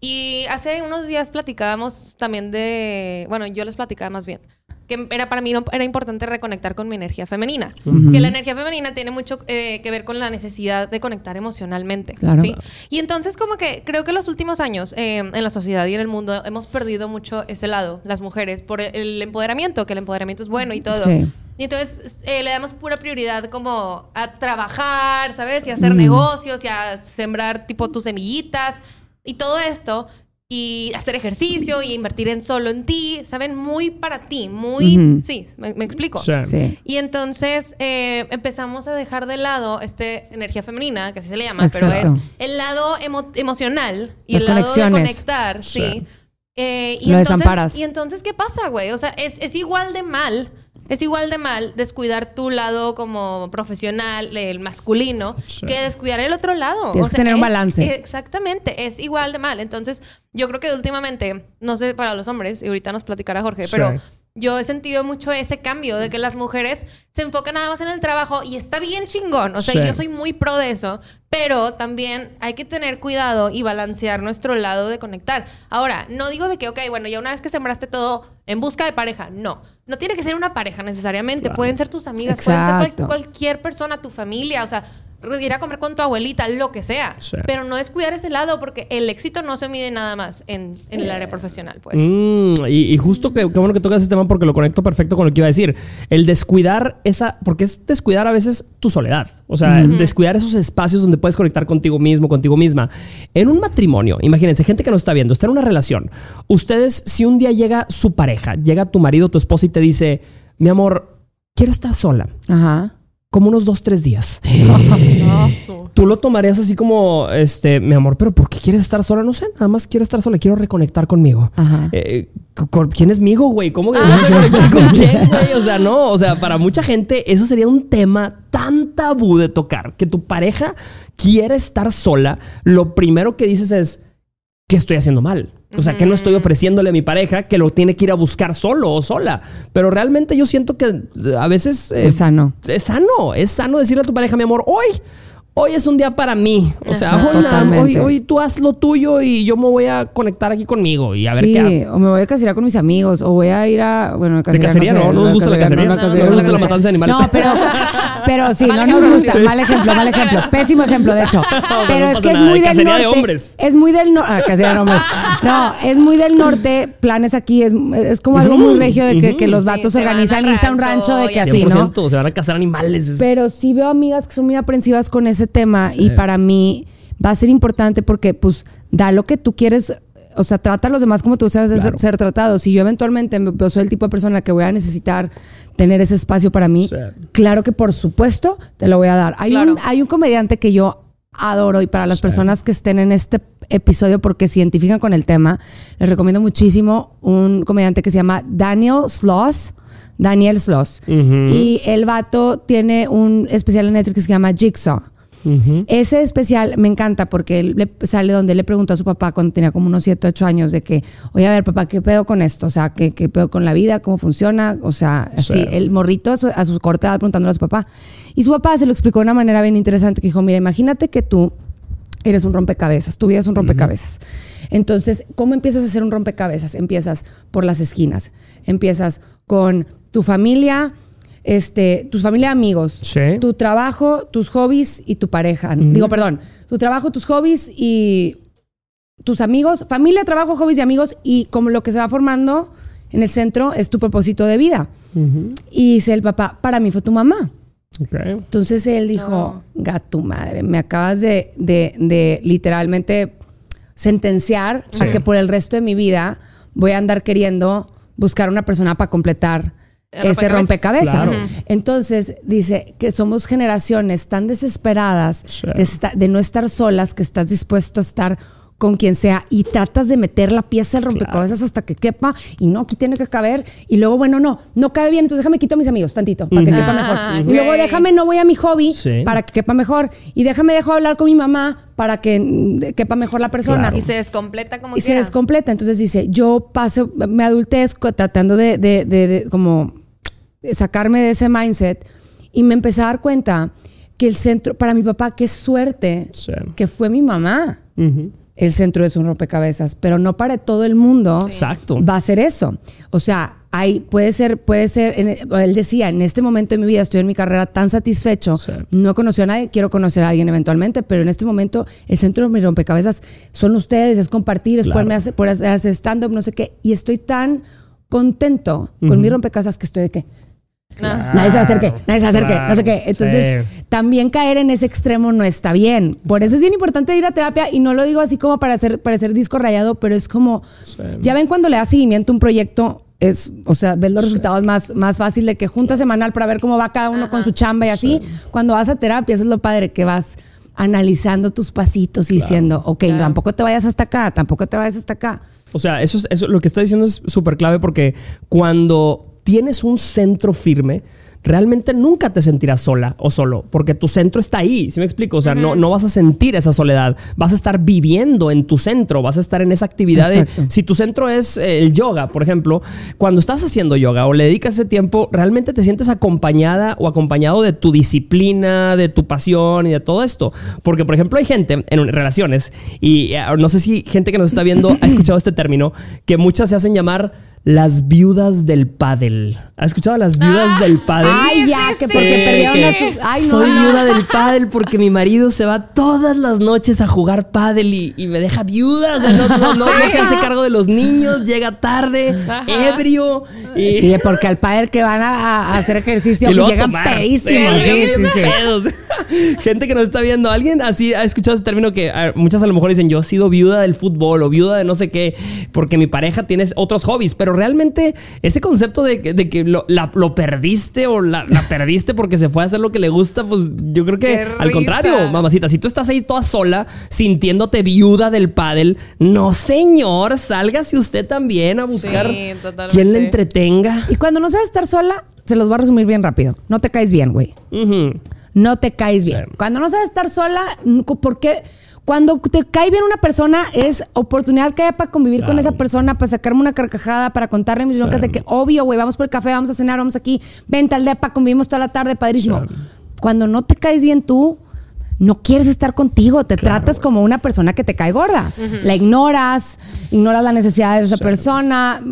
Y hace unos días platicábamos también de, bueno, yo les platicaba más bien, que era para mí no- era importante reconectar con mi energía femenina. Que la energía femenina tiene mucho eh, que ver con la necesidad de conectar emocionalmente. Claro. ¿sí? Y entonces como que creo que los últimos años eh, en la sociedad y en el mundo hemos perdido mucho ese lado, las mujeres, por el empoderamiento, que el empoderamiento es bueno y todo. Sí. Y entonces eh, le damos pura prioridad como a trabajar, ¿sabes? Y a hacer Mm. negocios y a sembrar tipo tus semillitas y todo esto. Y hacer ejercicio y invertir en solo en ti, ¿saben? Muy para ti, muy... Sí, me, me explico. Sí. Sí. Y entonces eh, empezamos a dejar de lado este energía femenina, que así se le llama, pero es el lado emo- emocional y Las el lado de conectar, sí. Sí. Eh, y Lo entonces, desamparas. Y entonces, ¿qué pasa, güey? O sea, es, es igual de mal, es igual de mal descuidar tu lado como profesional, el masculino, Sí. que descuidar el otro lado. Tienes O que sea, tener un balance. Exactamente, es igual de mal. Entonces, yo creo que últimamente, no sé para los hombres, y ahorita nos platicará Jorge, Sí. pero yo he sentido mucho ese cambio de que las mujeres se enfocan nada más en el trabajo y está bien chingón. O sea, Sí. yo soy muy pro de eso, pero también hay que tener cuidado y balancear nuestro lado de conectar. Ahora, no digo de que, ok, bueno, ya una vez que sembraste todo en busca de pareja, no. No tiene que ser una pareja necesariamente. Claro. Pueden ser tus amigas, pueden ser cual- cualquier persona, tu familia, o sea, ir a comer con tu abuelita, lo que sea. Sí. Pero no es cuidar ese lado porque el éxito no se mide nada más en, en el área profesional, pues. Mm, y, y justo que, qué bueno que tocas ese tema porque lo conecto perfecto con lo que iba a decir. El descuidar esa, porque es descuidar a veces tu soledad. O sea, descuidar esos espacios donde puedes conectar contigo mismo, contigo misma. En un matrimonio, imagínense, gente que nos está viendo, está en una relación. Ustedes, si un día llega su pareja, llega tu marido, tu esposa y te dice, mi amor, quiero estar sola, Ajá. Como unos dos, tres días. No, Tú lo tomarías así como, este, mi amor, pero ¿por qué quieres estar sola? No sé, nada más quiero estar sola, quiero reconectar conmigo. Ajá. Eh, ¿con ¿Quién es migo, güey? ¿Cómo que Ah. conectar con quién, güey? O sea, no, o sea, para mucha gente eso sería un tema tan tabú de tocar, que tu pareja quiere estar sola, lo primero que dices es, ¿qué estoy haciendo mal? O sea, ¿qué no estoy ofreciéndole a mi pareja que lo tiene que ir a buscar solo o sola? Pero realmente yo siento que eh, a veces... eh, Es sano. es sano, es sano decirle a tu pareja, mi amor, hoy, hoy es un día para mí. O sea, hoy, tú haz lo tuyo y yo me voy a conectar aquí conmigo y a ver sí, qué hago. o me voy a casear con mis amigos, o voy a ir a. Bueno, De cacería no, no nos gusta la cacería. no, No nos gusta la matanza de animales. No, pero, pero sí, Mal no nos gusta. sí. Mal ejemplo, mal ejemplo. Pésimo ejemplo, de hecho. Pero no es que es muy de del cacería de norte. hombres. Es muy del norte. Ah, cacería de hombres. No, es muy del norte. Planes aquí. Es, es como algo muy regio de que, los vatos se organizan irse a un rancho de que así, ¿no? 100%, se van a cazar animales. es- Pero sí veo amigas que son muy aprensivas con ese tema Sí. y para mí va a ser importante porque pues da lo que tú quieres, o sea, trata a los demás como tú sabes Claro. ser tratado. Si yo eventualmente me- soy el tipo de persona que voy a necesitar tener ese espacio para mí, Sí. claro que por supuesto te lo voy a dar. Hay, Claro. un, hay un comediante que yo adoro y para las Sí. personas que estén en este episodio porque se identifican con el tema, les recomiendo muchísimo un comediante que se llama Daniel Sloss. Daniel Sloss. Ujú. Y el vato tiene un especial en Netflix que se llama Jigsaw. Ujú. Ese especial me encanta porque él le- sale donde le preguntó a su papá cuando tenía como unos 7, 8 años de que, oye, a ver, papá, ¿qué pedo con esto? O sea, ¿qué, qué pedo con la vida? ¿Cómo funciona? O sea, así, Sí. el morrito a su, a su corta edad preguntándole a su papá. Y su papá se lo explicó de una manera bien interesante que dijo, mira, imagínate que tú eres un rompecabezas, tu vida es un rompecabezas. Entonces, ¿cómo empiezas a hacer un rompecabezas? Empiezas por las esquinas, empiezas con tu familia, este, tu familia amigos, Sí. tu trabajo, tus hobbies y tu pareja. Digo, perdón, tu trabajo, tus hobbies y tus amigos, familia, trabajo, hobbies y amigos y como lo que se va formando en el centro es tu propósito de vida. Y dice el papá, para mí fue tu mamá. Ok. Entonces él dijo, gato madre, me acabas de, de- de literalmente sentenciar a que por el resto de mi vida voy a andar queriendo buscar una persona para completar ese rompecabezas. Claro. Entonces dice que somos generaciones tan desesperadas Sí. de, esta- de no estar solas que estás dispuesto a estar con quien sea y tratas de meter la pieza del rompecabezas hasta que quepa y no, aquí tiene que caber y luego, bueno, no, no cabe bien, entonces déjame quito a mis amigos tantito para que quepa Ah, mejor. ok. Y luego déjame, no voy a mi hobby Sí. para que quepa mejor y déjame dejo hablar con mi mamá para que mm, quepa mejor la persona. Claro. Y se descompleta como Y se descompleta. Entonces dice, yo paso, me adultezco tratando de, de- de- de como de sacarme de ese mindset y me empecé a dar cuenta que el centro, para mi papá, qué suerte Sí. que fue mi mamá Ujú. el centro de su rompecabezas, pero no para todo el mundo Exacto. va a ser eso. O sea, hay, puede ser, puede ser, en- él decía, en este momento de mi vida estoy en mi carrera tan satisfecho, Sí. no he conocido a nadie, quiero conocer a alguien eventualmente, pero en este momento el centro de mi rompecabezas son ustedes, es compartir, es Claro. poderme hacer, poder hacer- hacer stand-up, no sé qué, y estoy tan contento con Ujú. mi rompecabezas que estoy de qué. Nadie se acerque, nadie se acerque, Claro, no sé qué. Entonces, sí. también caer en ese extremo no está bien. Por eso es bien importante ir a terapia y no lo digo así como para hacer, para hacer disco rayado, pero es como, ya ven cuando le das seguimiento a un proyecto, es, o sea, ves los resultados más, más fácil de que junta semanal para ver cómo va cada uno con su chamba y así. Cuando vas a terapia, eso es lo padre, que vas analizando tus pasitos y diciendo, ok, tampoco te vayas hasta acá, tampoco te vayas hasta acá. O sea, eso es, eso, lo que está diciendo es súper clave porque cuando tienes un centro firme, realmente nunca te sentirás sola o solo, porque tu centro está ahí, ¿sí me explico? O sea, no, no vas a sentir esa soledad, vas a estar viviendo en tu centro, vas a estar en esa actividad de, si tu centro es eh, el yoga, por ejemplo, cuando estás haciendo yoga o le dedicas ese tiempo, realmente te sientes acompañada o acompañado de tu disciplina, de tu pasión y de todo esto. Porque, por ejemplo, hay gente en relaciones, y eh, no sé si gente que nos está viendo ha escuchado este término, que muchas se hacen llamar las viudas del pádel. ¿Has escuchado las viudas Ah, del pádel? Ay, ya, sí, que sí. porque perdieron que a sus... Ay, no, soy no. viuda del pádel porque mi marido se va todas las noches a jugar pádel y, y me deja viuda. O sea, no, no- no- no se hace cargo de los niños, llega tarde, Ajá. ebrio. Y, Sí, porque al padre que van a, a hacer ejercicio y llegan pedísimos. Sí, Sí, sí. Gente que nos está viendo, alguien así ha escuchado ese término que a- muchas a lo mejor dicen yo he sido viuda del fútbol o viuda de no sé qué, porque mi pareja tiene otros hobbies, pero realmente ese concepto de, que- de que lo, la- lo perdiste o la, la perdiste porque se fue a hacer lo que le gusta, pues yo creo que al contrario, mamacita, si tú estás ahí toda sola, sintiéndote viuda del pádel, no señor, sálgase usted también a buscar Sí, quien le entretenga. Y cuando no sabes estar sola, se los voy a resumir bien rápido. No te caes bien, güey. No te caes bien. Sí. Cuando no sabes estar sola, ¿por qué? Cuando te cae bien una persona es oportunidad que haya para convivir con Claro. esa persona, para sacarme una carcajada, para contarle mis broncas de que, obvio, güey, vamos por el café, vamos a cenar, vamos aquí, vente al depa, convivimos toda la tarde, padrísimo. Sí. Cuando no te caes bien tú, no quieres estar contigo, te tratas como una persona que te cae gorda. La ignoras, ignoras la necesidad de esa persona,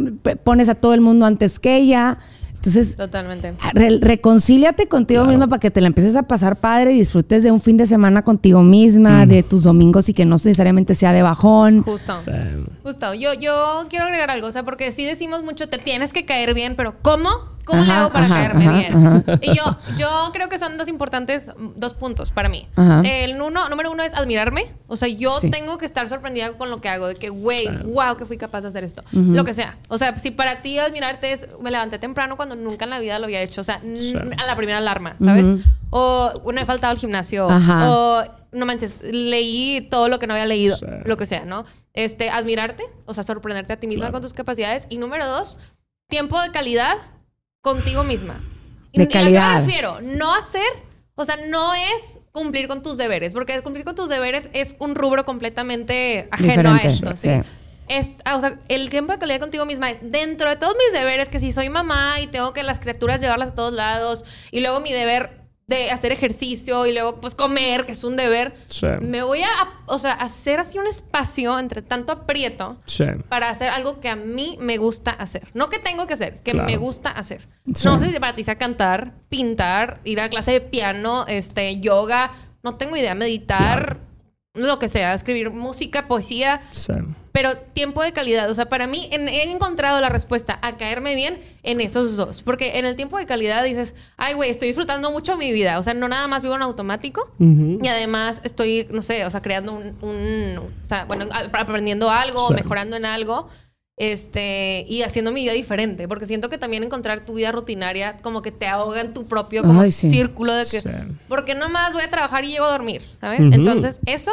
pones a todo el mundo antes que ella. Entonces, Totalmente. Re- reconcíliate contigo Claro. misma para que te la empieces a pasar padre y disfrutes de un fin de semana contigo misma, Mm. de tus domingos y que no necesariamente sea de bajón. Justo. Sí. Justo. Yo, yo quiero agregar algo, o sea, porque sí decimos mucho, te tienes que caer bien, pero ¿cómo? ¿Cómo le Ajá, hago para ajá, caerme ajá, bien? Y yo, yo creo que son dos importantes, dos puntos para mí. El uno, número uno es admirarme. O sea, yo Sí. tengo que estar sorprendida con lo que hago, de que, güey, wow, que fui capaz de hacer esto. Lo que sea. O sea, si para ti admirarte es, me levanté temprano cuando nunca en la vida lo había hecho. O sea, Sí. a la primera alarma, ¿sabes? Ujú. O no he faltado al gimnasio. O no manches, leí todo lo que no había leído, Sí. lo que sea, ¿no? Este, admirarte, o sea, sorprenderte a ti misma Claro. con tus capacidades. Y número dos, tiempo de calidad contigo misma. De ¿Y ¿A qué calidad. me refiero? No hacer, o sea, no es cumplir con tus deberes, porque cumplir con tus deberes es un rubro completamente ajeno Diferente, a esto, ¿sí? sí. Es, ah, o sea, el tiempo de calidad contigo misma es dentro de todos mis deberes, que si soy mamá y tengo que las criaturas llevarlas a todos lados, y luego mi deber de hacer ejercicio y luego pues comer, que es un deber, Sí. me voy a, o sea, hacer así un espacio entre tanto aprieto Sí. para hacer algo que a mí me gusta hacer. No que tengo que hacer, que Claro. me gusta hacer. Sí. No sé si para ti sea cantar, pintar, ir a clase de piano, este, yoga, no tengo idea, meditar, lo que sea, escribir música, poesía, Sí. Pero tiempo de calidad. O sea, para mí en- he encontrado la respuesta a caerme bien en esos dos. Porque en el tiempo de calidad dices, ay, güey, estoy disfrutando mucho mi vida. O sea, no nada más vivo en automático. Ujú. Y además estoy, no sé, o sea, creando un, un- o sea, bueno, aprendiendo algo, Sí. mejorando en algo. Este, y haciendo mi vida diferente, porque siento que también encontrar tu vida rutinaria como que te ahoga en tu propio como Ay, sí. círculo de que, Sí. porque nomás voy a trabajar y llego a dormir, ¿sabes? Ujú. Entonces, eso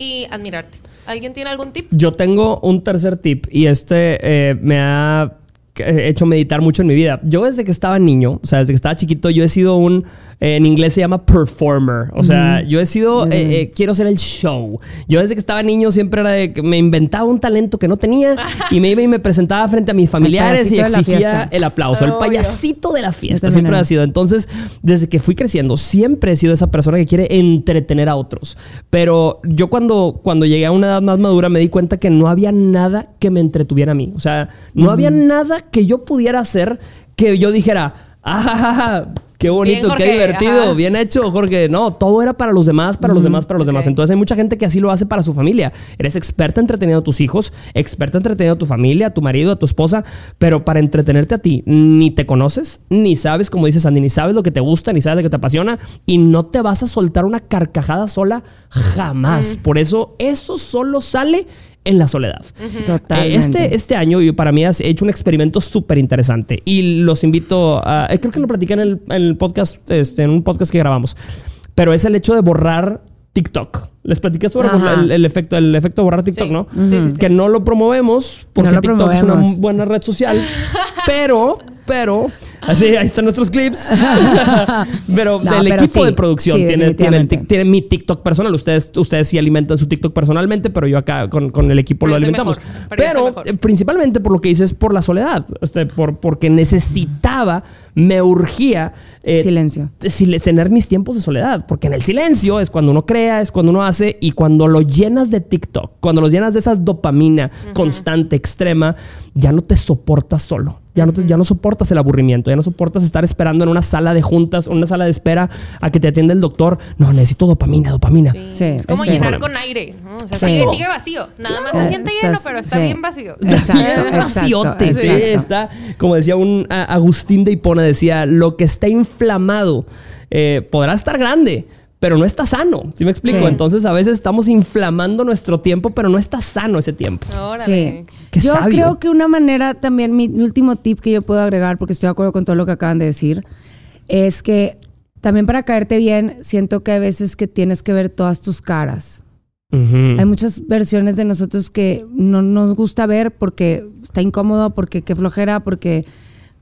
y admirarte. ¿Alguien tiene algún tip? Yo tengo un tercer tip y este eh, me ha hecho meditar mucho en mi vida. Yo desde que estaba niño, o sea, desde que estaba chiquito, yo he sido un, eh, en inglés se llama performer. O sea, yo he sido, eh, eh, quiero ser el show. Yo desde que estaba niño siempre era de que me inventaba un talento que no tenía y me iba y me presentaba frente a mis familiares y exigía el aplauso. El payasito de la fiesta siempre ha sido. Entonces, desde que fui creciendo, siempre he sido esa persona que quiere entretener a otros. Pero yo cuando, cuando llegué a una edad más madura me di cuenta que no había nada que me entretuviera a mí. O sea, no había nada que yo pudiera hacer que yo dijera, ah, qué bonito, Bien, qué divertido, ajá. bien hecho, Jorge. No, todo era para los demás, para los demás, para los demás. Entonces hay mucha gente que así lo hace para su familia. Eres experta entreteniendo a tus hijos, experta entreteniendo a tu familia, a tu marido, a tu esposa, pero para entretenerte a ti, ni te conoces, ni sabes, como dices Andy, ni sabes lo que te gusta, ni sabes lo que te apasiona, y no te vas a soltar una carcajada sola jamás. Por eso, eso solo sale en la soledad. Totalmente. Eh, Este, este año yo para mí he hecho un experimento súper interesante y los invito a... eh, Creo que lo platiqué en el, en el podcast, este, en un podcast que grabamos, pero es el hecho de borrar TikTok. Les platiqué sobre el, el efecto, el efecto de borrar TikTok, Sí. ¿no? Sí, sí, sí. Que no lo promovemos porque No lo TikTok es una buena red social, pero, pero, así, ahí están nuestros clips. pero No, del pero equipo sí, de producción sí, tiene, el mi TikTok personal. Ustedes, ustedes sí alimentan su TikTok personalmente, pero yo acá con, con el equipo Pero lo alimentamos. mejor, pero eh, principalmente por lo que dices, por la soledad. Este, por, porque necesitaba, me urgía. eh, Silencio. sil- tener mis tiempos de soledad. Porque en el silencio es cuando uno crea, es cuando uno hace y cuando lo llenas de TikTok, cuando lo llenas de esa dopamina constante, extrema, ya no te soportas solo. Ya no, te- ya no soportas el aburrimiento, ya no soportas estar esperando en una sala de juntas, una sala de espera a que te atienda el doctor. No, necesito dopamina, dopamina. Sí, es como llenar con aire. ¿no? O sea, Sí. sigue, sigue vacío. Nada más se siente lleno, pero está sí. bien vacío. Exacto, Bien exacto, vaciote, sí, exacto. está, como decía un a- Agustín de Hipona, decía, lo que está inflamado eh, podrá estar grande, pero no está sano, ¿sí me explico? Sí. Entonces a veces estamos inflamando nuestro tiempo, pero no está sano ese tiempo. Órale. Sí. Qué yo sabio. creo que una manera también, mi, mi último tip que yo puedo agregar, porque estoy de acuerdo con todo lo que acaban de decir, es que también para caerte bien, siento que hay veces que tienes que ver todas tus caras. Hay muchas versiones de nosotros que no nos gusta ver porque está incómodo, porque qué flojera, porque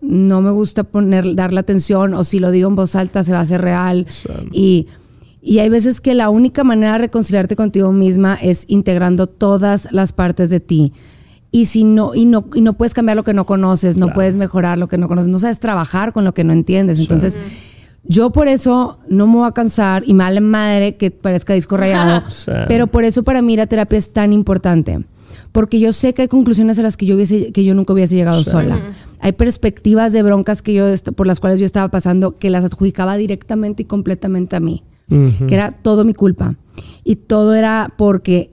no me gusta poner, darle atención, o si lo digo en voz alta se va a hacer real. Y, y hay veces que la única manera de reconciliarte contigo misma es integrando todas las partes de ti. Y si no, y no, y no puedes cambiar lo que no conoces, no Claro. puedes mejorar lo que no conoces, no sabes trabajar con lo que no entiendes. Entonces, yo por eso no me voy a cansar y mal madre que parezca disco rayado, Sí. pero por eso para mí la terapia es tan importante. Porque yo sé que hay conclusiones a las que yo, hubiese, que yo nunca hubiese llegado sola. Hay perspectivas de broncas que yo, por las cuales yo estaba pasando que las adjudicaba directamente y completamente a mí. Que era todo mi culpa. Y todo era porque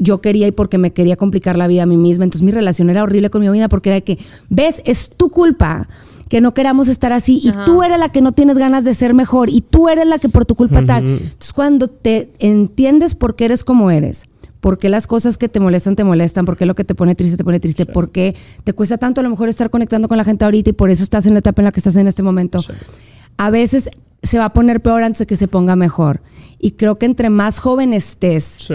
yo quería y porque me quería complicar la vida a mí misma. Entonces mi relación era horrible con mi vida porque era de que, ves, es tu culpa que no queramos estar así y Ajá. tú eres la que no tienes ganas de ser mejor y tú eres la que por tu culpa tal. Entonces cuando te entiendes por qué eres como eres, por qué las cosas que te molestan te molestan, por qué lo que te pone triste te pone triste, por qué te cuesta tanto a lo mejor estar conectando con la gente ahorita y por eso estás en la etapa en la que estás en este momento. A veces se va a poner peor antes de que se ponga mejor. Y creo que entre más joven estés, Sí.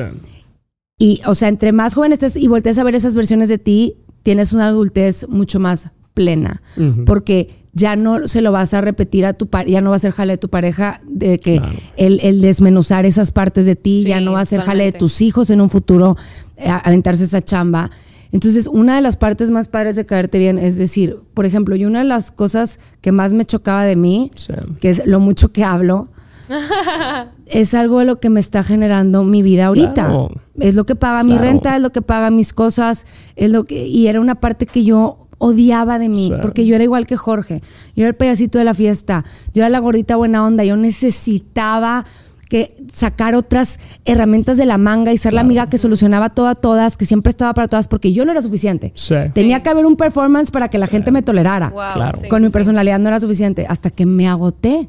y, o sea, entre más joven estés y voltees a ver esas versiones de ti, tienes una adultez mucho más plena. Porque ya no se lo vas a repetir a tu pareja, ya no va a ser jale de tu pareja de que Claro. el, el desmenuzar esas partes de ti, Sí, ya no va a ser jale de tus hijos en un futuro, eh, aventarse esa chamba. Entonces, una de las partes más padres de caerte bien es decir, por ejemplo, y una de las cosas que más me chocaba de mí, Sí. que es lo mucho que hablo, es algo de lo que me está generando mi vida ahorita. Claro. Es lo que paga mi Claro. renta, es lo que paga mis cosas, es lo que y era una parte que yo odiaba de mí, Sí. porque yo era igual que Jorge. Yo era el payasito de la fiesta, yo era la gordita buena onda, yo necesitaba que sacar otras herramientas de la manga y ser la amiga que solucionaba todo a todas, que siempre estaba para todas, porque yo no era suficiente. Sí. Tenía que haber un performance para que la gente me tolerara. Wow, Claro. sí, Con mi sí. personalidad no era suficiente, hasta que me agoté.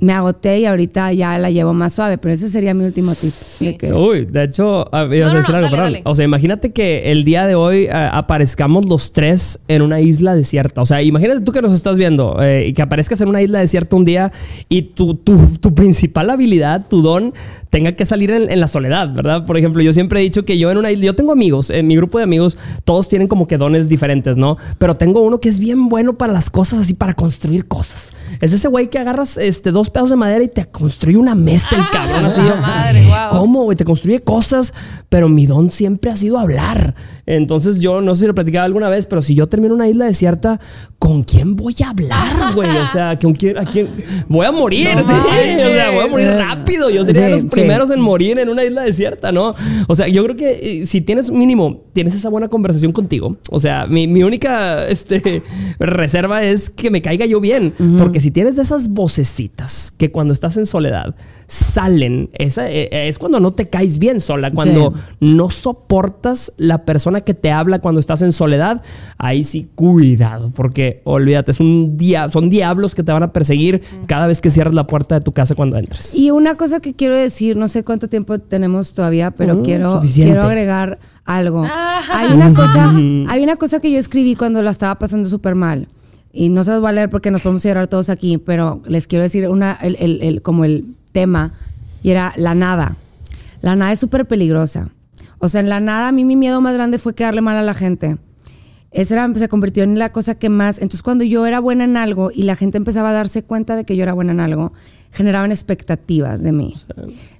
Me agoté y ahorita ya la llevo más suave, pero ese sería mi último tip. de que- Uy, de hecho, ah, ibas a No, no, decir no, algo, dale, perdón. dale. O sea, imagínate que el día de hoy ah, aparezcamos los tres en una isla desierta. O sea, imagínate tú que nos estás viendo eh, y que aparezcas en una isla desierta un día y tu, tu, tu principal habilidad, tu don, tenga que salir en, en la soledad, ¿verdad? Por ejemplo, yo siempre he dicho que yo en una isla, yo tengo amigos, en mi grupo de amigos, todos tienen como que dones diferentes, ¿no? Pero tengo uno que es bien bueno para las cosas, así para construir cosas. Es ese güey que agarras este, dos pedazos de madera y te construye una mesa el cabrón. así. la madre, wow. ¿Cómo, güey? Te construye cosas, pero mi don siempre ha sido hablar. Entonces yo no sé si lo platicaba alguna vez, pero si yo termino en una isla desierta, ¿con quién voy a hablar, güey? O sea, ¿con quién, a quién? Voy a morir, No sí. manches. O sea, voy a morir rápido. Yo sería de Sí, los sí. primeros en morir en una isla desierta, ¿no? O sea, yo creo que eh, si tienes mínimo, tienes esa buena conversación contigo. O sea, mi, mi única este, reserva es que me caiga yo bien. Porque si tienes de esas vocecitas que cuando estás en soledad salen, esa, eh, eh, es cuando no te caes bien sola, cuando Sí. no soportas la persona que te habla cuando estás en soledad, ahí sí cuidado, porque olvídate, es un dia son diablos que te van a perseguir cada vez que cierres la puerta de tu casa cuando entres. Y una cosa que quiero decir, no sé cuánto tiempo tenemos todavía, pero Mm, quiero, suficiente. quiero agregar algo. Hay una cosa, hay una cosa que yo escribí cuando la estaba pasando súper mal. Y no se los voy a leer porque nos podemos llorar todos aquí, pero les quiero decir una, el, el- el- como el tema, y era la nada. La nada es súper peligrosa. O sea, en la nada a mí mi miedo más grande fue quedarle mal a la gente. Esa era- se convirtió en la cosa que más. Entonces, cuando yo era buena en algo y la gente empezaba a darse cuenta de que yo era buena en algo, generaban expectativas de mí.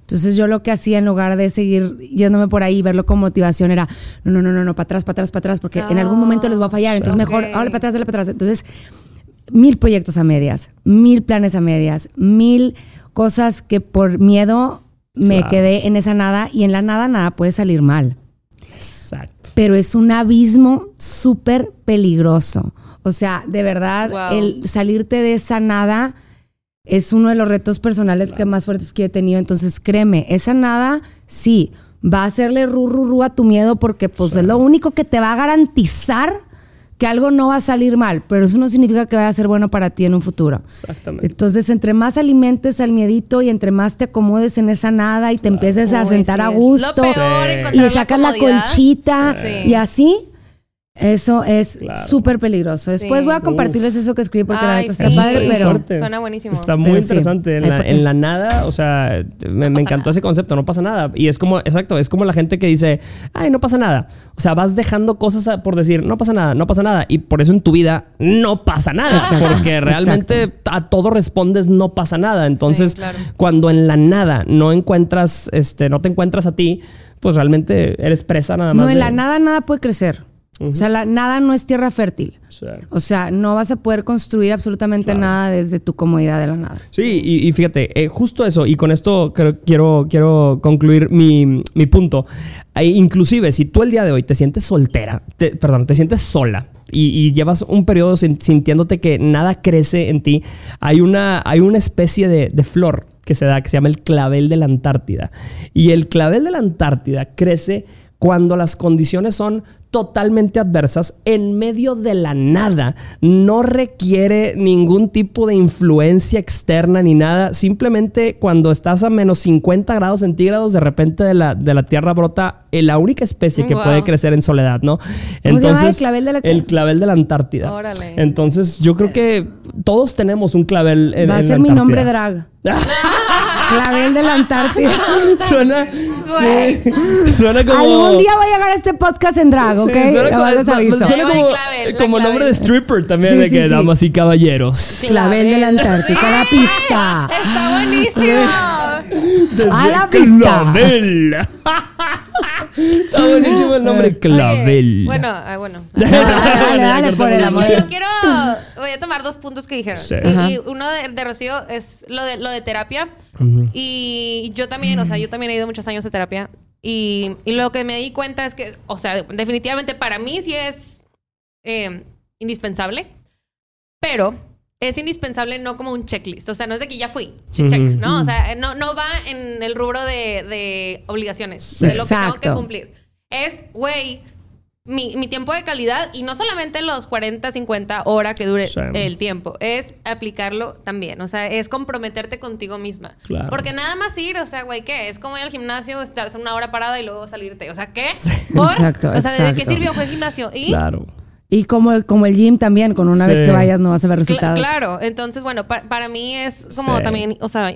Entonces, yo lo que hacía en lugar de seguir yéndome por ahí y verlo como motivación era: no, no, no, no, no, para atrás, para atrás, para atrás, porque en algún momento les voy a fallar. Entonces, mejor, ahora para atrás, dale para atrás. Entonces, mil proyectos a medias, mil planes a medias, mil cosas que por miedo me Claro. quedé en esa nada y en la nada nada puede salir mal Exacto. pero es un abismo súper peligroso. O sea, de verdad, Wow. el salirte de esa nada es uno de los retos personales que más fuertes que he tenido. Entonces, créeme, esa nada, sí, va a hacerle ru, ru, ru a tu miedo porque pues es lo único que te va a garantizar que algo no va a salir mal, pero eso no significa que vaya a ser bueno para ti en un futuro. Exactamente. Entonces, entre más alimentes al miedito y entre más te acomodes en esa nada y te empieces a Uy, sentar sí, a gusto Lo peor, Sí. y sacas la colchita Sí. y así. Eso es Claro. súper peligroso. Después Sí. voy a compartirles eso que escribí porque la Ay, neta está sí. padre, pero fuerte. Suena buenísimo. Está muy Pero sí. interesante. En, la, la nada, o sea, me, encantó nada. ese concepto, no pasa nada. Y es como, exacto, es como la gente que dice, ay, no pasa nada. O sea, vas dejando cosas por decir, no pasa nada, no pasa nada. Y por eso en tu vida no pasa nada. Exacto. Porque realmente a todo respondes, no pasa nada. Entonces, Sí, claro. cuando en la nada no encuentras, este, no te encuentras a ti, pues realmente eres presa nada más. no, en de- la nada nada puede crecer. O sea, la nada no es tierra fértil. Sí. O sea, no vas a poder construir absolutamente nada desde tu comodidad de la nada. Sí, y, y fíjate, eh, justo eso, y con esto creo- quiero, quiero concluir mi, mi punto. Eh, inclusive, si tú el día de hoy te sientes soltera, te- perdón, te sientes sola y, y llevas un periodo sin- sintiéndote que nada crece en ti, hay una, hay una especie de, de flor que se da que se llama el clavel de la Antártida. Y el clavel de la Antártida crece cuando las condiciones son totalmente adversas en medio de la nada. No requiere ningún tipo de influencia externa ni nada. Simplemente cuando estás a menos 50 grados centígrados, de repente de la, de la tierra brota eh, la única especie que Wow. puede crecer en soledad, ¿no? ¿Cómo se llama el clavel de la- el clavel de la Antártida. Órale. Entonces yo creo que todos tenemos un clavel en, Va a ser mi nombre drag. Clavel de la Antártida. suena, sí, suena como... Algún día va a llegar este podcast en drag, ¿ok? Sí, suena como, aviso. suena como- el clavel, la como clavel. nombre de stripper también, Sí, de sí, que sí. damas y caballeros. Clavel de la Antártica, la pista. Está buenísimo. A la pista. Clavel. Está buenísimo el nombre, Clavel. Bueno, ah, bueno. Dale, dale, dale, por el amor. Yo quiero, voy a tomar dos puntos que dijeron. Sí. Y- uno de, de Rocío es lo de, lo de terapia. Y yo también, o sea, yo también he ido muchos años de terapia. Y, y lo que me di cuenta es que, o sea, definitivamente para mí sí es eh, indispensable. Pero es indispensable no como un checklist. O sea, no es de que ya fui, check, check, ¿no? O sea, no, no va en el rubro de, de obligaciones, de lo que tengo que cumplir. Es, güey, mi, mi tiempo de calidad y no solamente los 40, 50 horas que dure Sí. el tiempo, es aplicarlo también. O sea, es comprometerte contigo misma. Claro. Porque nada más ir, o sea, güey, ¿qué? Es como ir al gimnasio, estarse una hora parada y luego salirte. O sea, ¿qué? ¿Por? Exacto, O sea, ¿de qué sirvió? Fue el gimnasio. ¿Y? Claro. Y como, como el gym también, con una Sí. vez que vayas no vas a ver resultados. claro, entonces, bueno, pa- para mí es como Sí. también, o sea,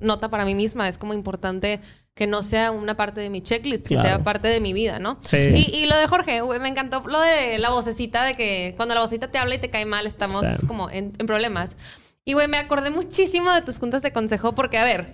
nota para mí misma, es como importante que no sea una parte de mi checklist, que Claro. sea parte de mi vida, ¿no? Sí. Y, y lo de Jorge, me encantó lo de la vocecita de que cuando la vocecita te habla y te cae mal, estamos Sí. como en, en problemas. Y, güey, me acordé muchísimo de tus juntas de consejo porque, a ver,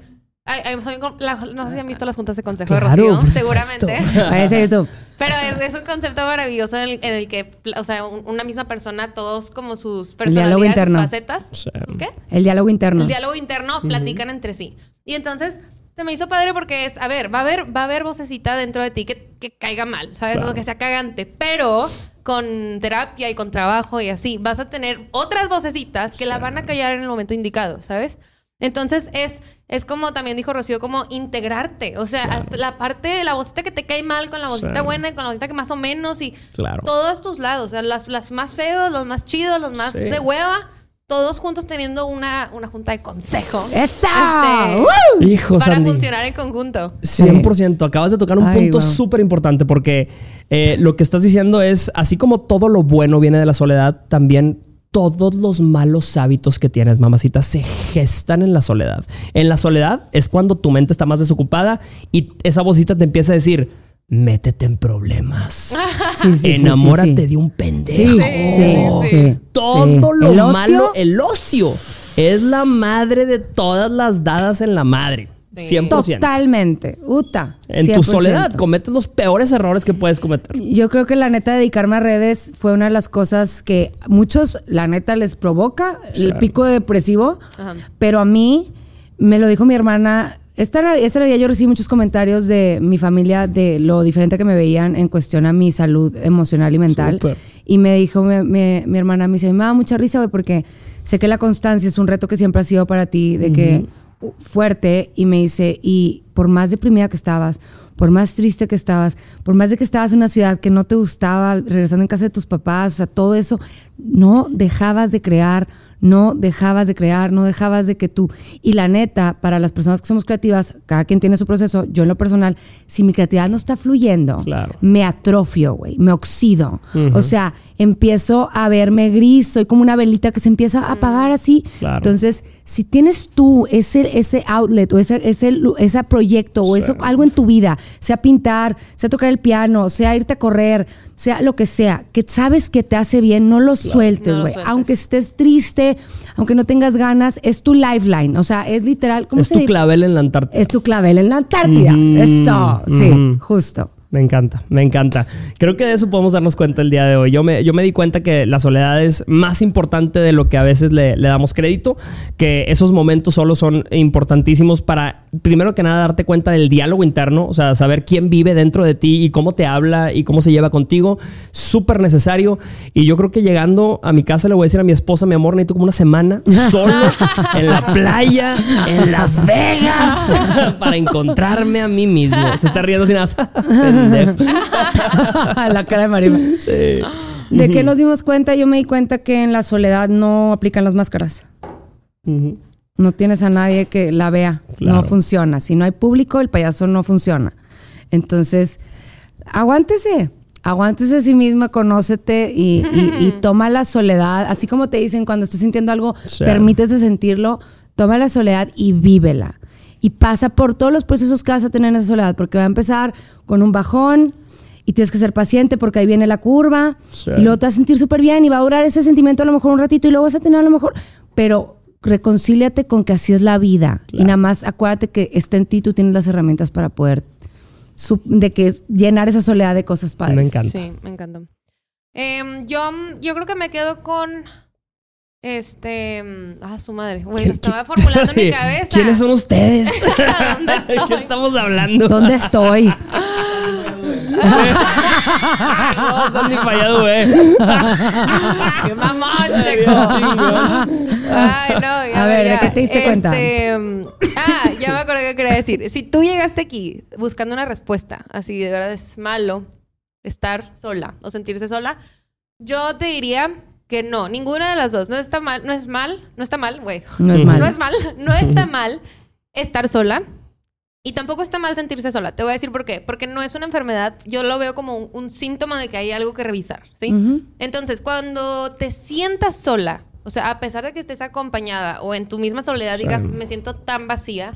ay, ay, la- no sé si han visto las juntas de consejo Claro, de Rocío, por seguramente. Váyanse a YouTube. Pero es, es un concepto maravilloso en el, en el que, o sea, un- una misma persona, todos como sus personalidades, sus facetas. Sí. ¿sus qué? El diálogo interno. El diálogo interno platican entre sí. Y entonces se me hizo padre porque es, a ver, va a haber, va a haber vocecita dentro de ti que, que caiga mal, ¿sabes? Claro. O que sea cagante. Pero con terapia y con trabajo y así, vas a tener otras vocecitas que la van a callar en el momento indicado, ¿sabes? Entonces es, es como también dijo Rocío, como integrarte. O sea, hasta la parte de la vocita que te cae mal con la vocita Sí. buena y con la vocita que más o menos y Claro. todos tus lados, o sea, las, las más feos, los más chidos, los más Sí. de hueva, todos juntos teniendo una, una junta de consejo. ¡Esta! Este. Hijo, para Sandy. funcionar en conjunto. 100%. Acabas de tocar un Ay, punto wow. súper importante porque eh, lo que estás diciendo es, así como todo lo bueno viene de la soledad, también todos los malos hábitos que tienes, mamacita, se gestan en la soledad. En la soledad es cuando tu mente está más desocupada y esa vocita te empieza a decir, métete en problemas. Sí, sí, sí, Enamórate sí, de un pendejo. Todo lo El malo, el ocio, es la madre de todas las dadas en la madre. Sí. 100%. Totalmente. Uta. En tu 100%. soledad cometes los peores errores que puedes cometer. Yo creo que la neta dedicarme a redes fue una de las cosas que muchos, la neta, les provoca el pico depresivo. Ajá. Pero a mí, me lo dijo mi hermana, esta, ese Navidad yo recibí muchos comentarios de mi familia de lo diferente que me veían en cuestión a mi salud emocional y mental. Y me dijo mi, mi- mi hermana, me dice, me da mucha risa, güey, porque sé que la constancia es un reto que siempre ha sido para ti, de que fuerte, y me dice, y por más deprimida que estabas, por más triste que estabas, por más de que estabas en una ciudad que no te gustaba, regresando en casa de tus papás, o sea, todo eso, no dejabas de crear, no dejabas de crear, no dejabas de que tú. Y la neta, para las personas que somos creativas, cada quien tiene su proceso, yo en lo personal, si mi creatividad no está fluyendo, Claro. me atrofio, güey, me oxido. O sea, empiezo a verme gris, soy como una velita que se empieza a apagar así. Claro. Entonces, si tienes tú ese, ese outlet o ese, ese proyecto o eso, algo en tu vida, sea pintar, sea tocar el piano, sea irte a correr, sea lo que sea, que sabes que te hace bien, no lo sueltes, güey. Aunque estés triste, aunque no tengas ganas, es tu lifeline. O sea, es literal. ¿cómo Es se tu dice? clavel en la Antártida. Es tu clavel en la Antártida. Eso, sí, justo. Me encanta, me encanta. Creo que de eso podemos darnos cuenta el día de hoy. Yo me, yo me di cuenta que la soledad es más importante de lo que a veces le, le damos crédito, que esos momentos solo son importantísimos para, primero que nada, darte cuenta del diálogo interno, o sea, saber quién vive dentro de ti y cómo te habla y cómo se lleva contigo. Súper necesario. Y yo creo que llegando a mi casa le voy a decir a mi esposa, mi amor, necesito como una semana solo en la playa, en Las Vegas, para encontrarme a mí mismo. Se está riendo sin nada. La cara de Marima. Sí. ¿De qué nos dimos cuenta? Yo me di cuenta que en la soledad no aplican las máscaras. No tienes a nadie que la vea. Claro. No funciona. Si no hay público, el payaso no funciona. Entonces, aguántese. Aguántese a sí misma, conócete y, y- y toma la soledad. Así como te dicen cuando estés sintiendo algo, Sí. permítese sentirlo. Toma la soledad y vívela. Y pasa por todos los procesos que vas a tener en esa soledad, porque va a empezar con un bajón y tienes que ser paciente porque ahí viene la curva Sí. y luego te vas a sentir súper bien y va a durar ese sentimiento a lo mejor un ratito y luego vas a tener a lo mejor, pero reconcíliate con que así es la vida y nada más acuérdate que está en ti, tú tienes las herramientas para poder de que es llenar esa soledad de cosas padres. Me encanta. Sí, me encantó. Em, yo, yo creo que me quedo con. Este. mm, Ah, su madre. Güey, lo estaba formulando en mi cabeza. ¿Quiénes son ustedes? ¿Dónde ¿De estoy? qué estamos hablando? ¿Dónde estoy? no, Sandy fallado, güey. ¡Qué mamón, checo! Ay, no, ya A ver, ¿de qué te diste cuenta? este, mm, Ah, ya me acordé que quería decir. Si tú llegaste aquí buscando una respuesta, así de verdad es malo estar sola o sentirse sola, yo te diría que no, ninguna de las dos. No está mal, no es mal, no está mal, güey. No es mal. No es mal, no está mal estar sola. Y tampoco está mal sentirse sola. Te voy a decir por qué. Porque no es una enfermedad. Yo lo veo como un, un síntoma de que hay algo que revisar. ¿sí? Entonces, cuando te sientas sola, o sea, a pesar de que estés acompañada o en tu misma soledad digas, me siento tan vacía,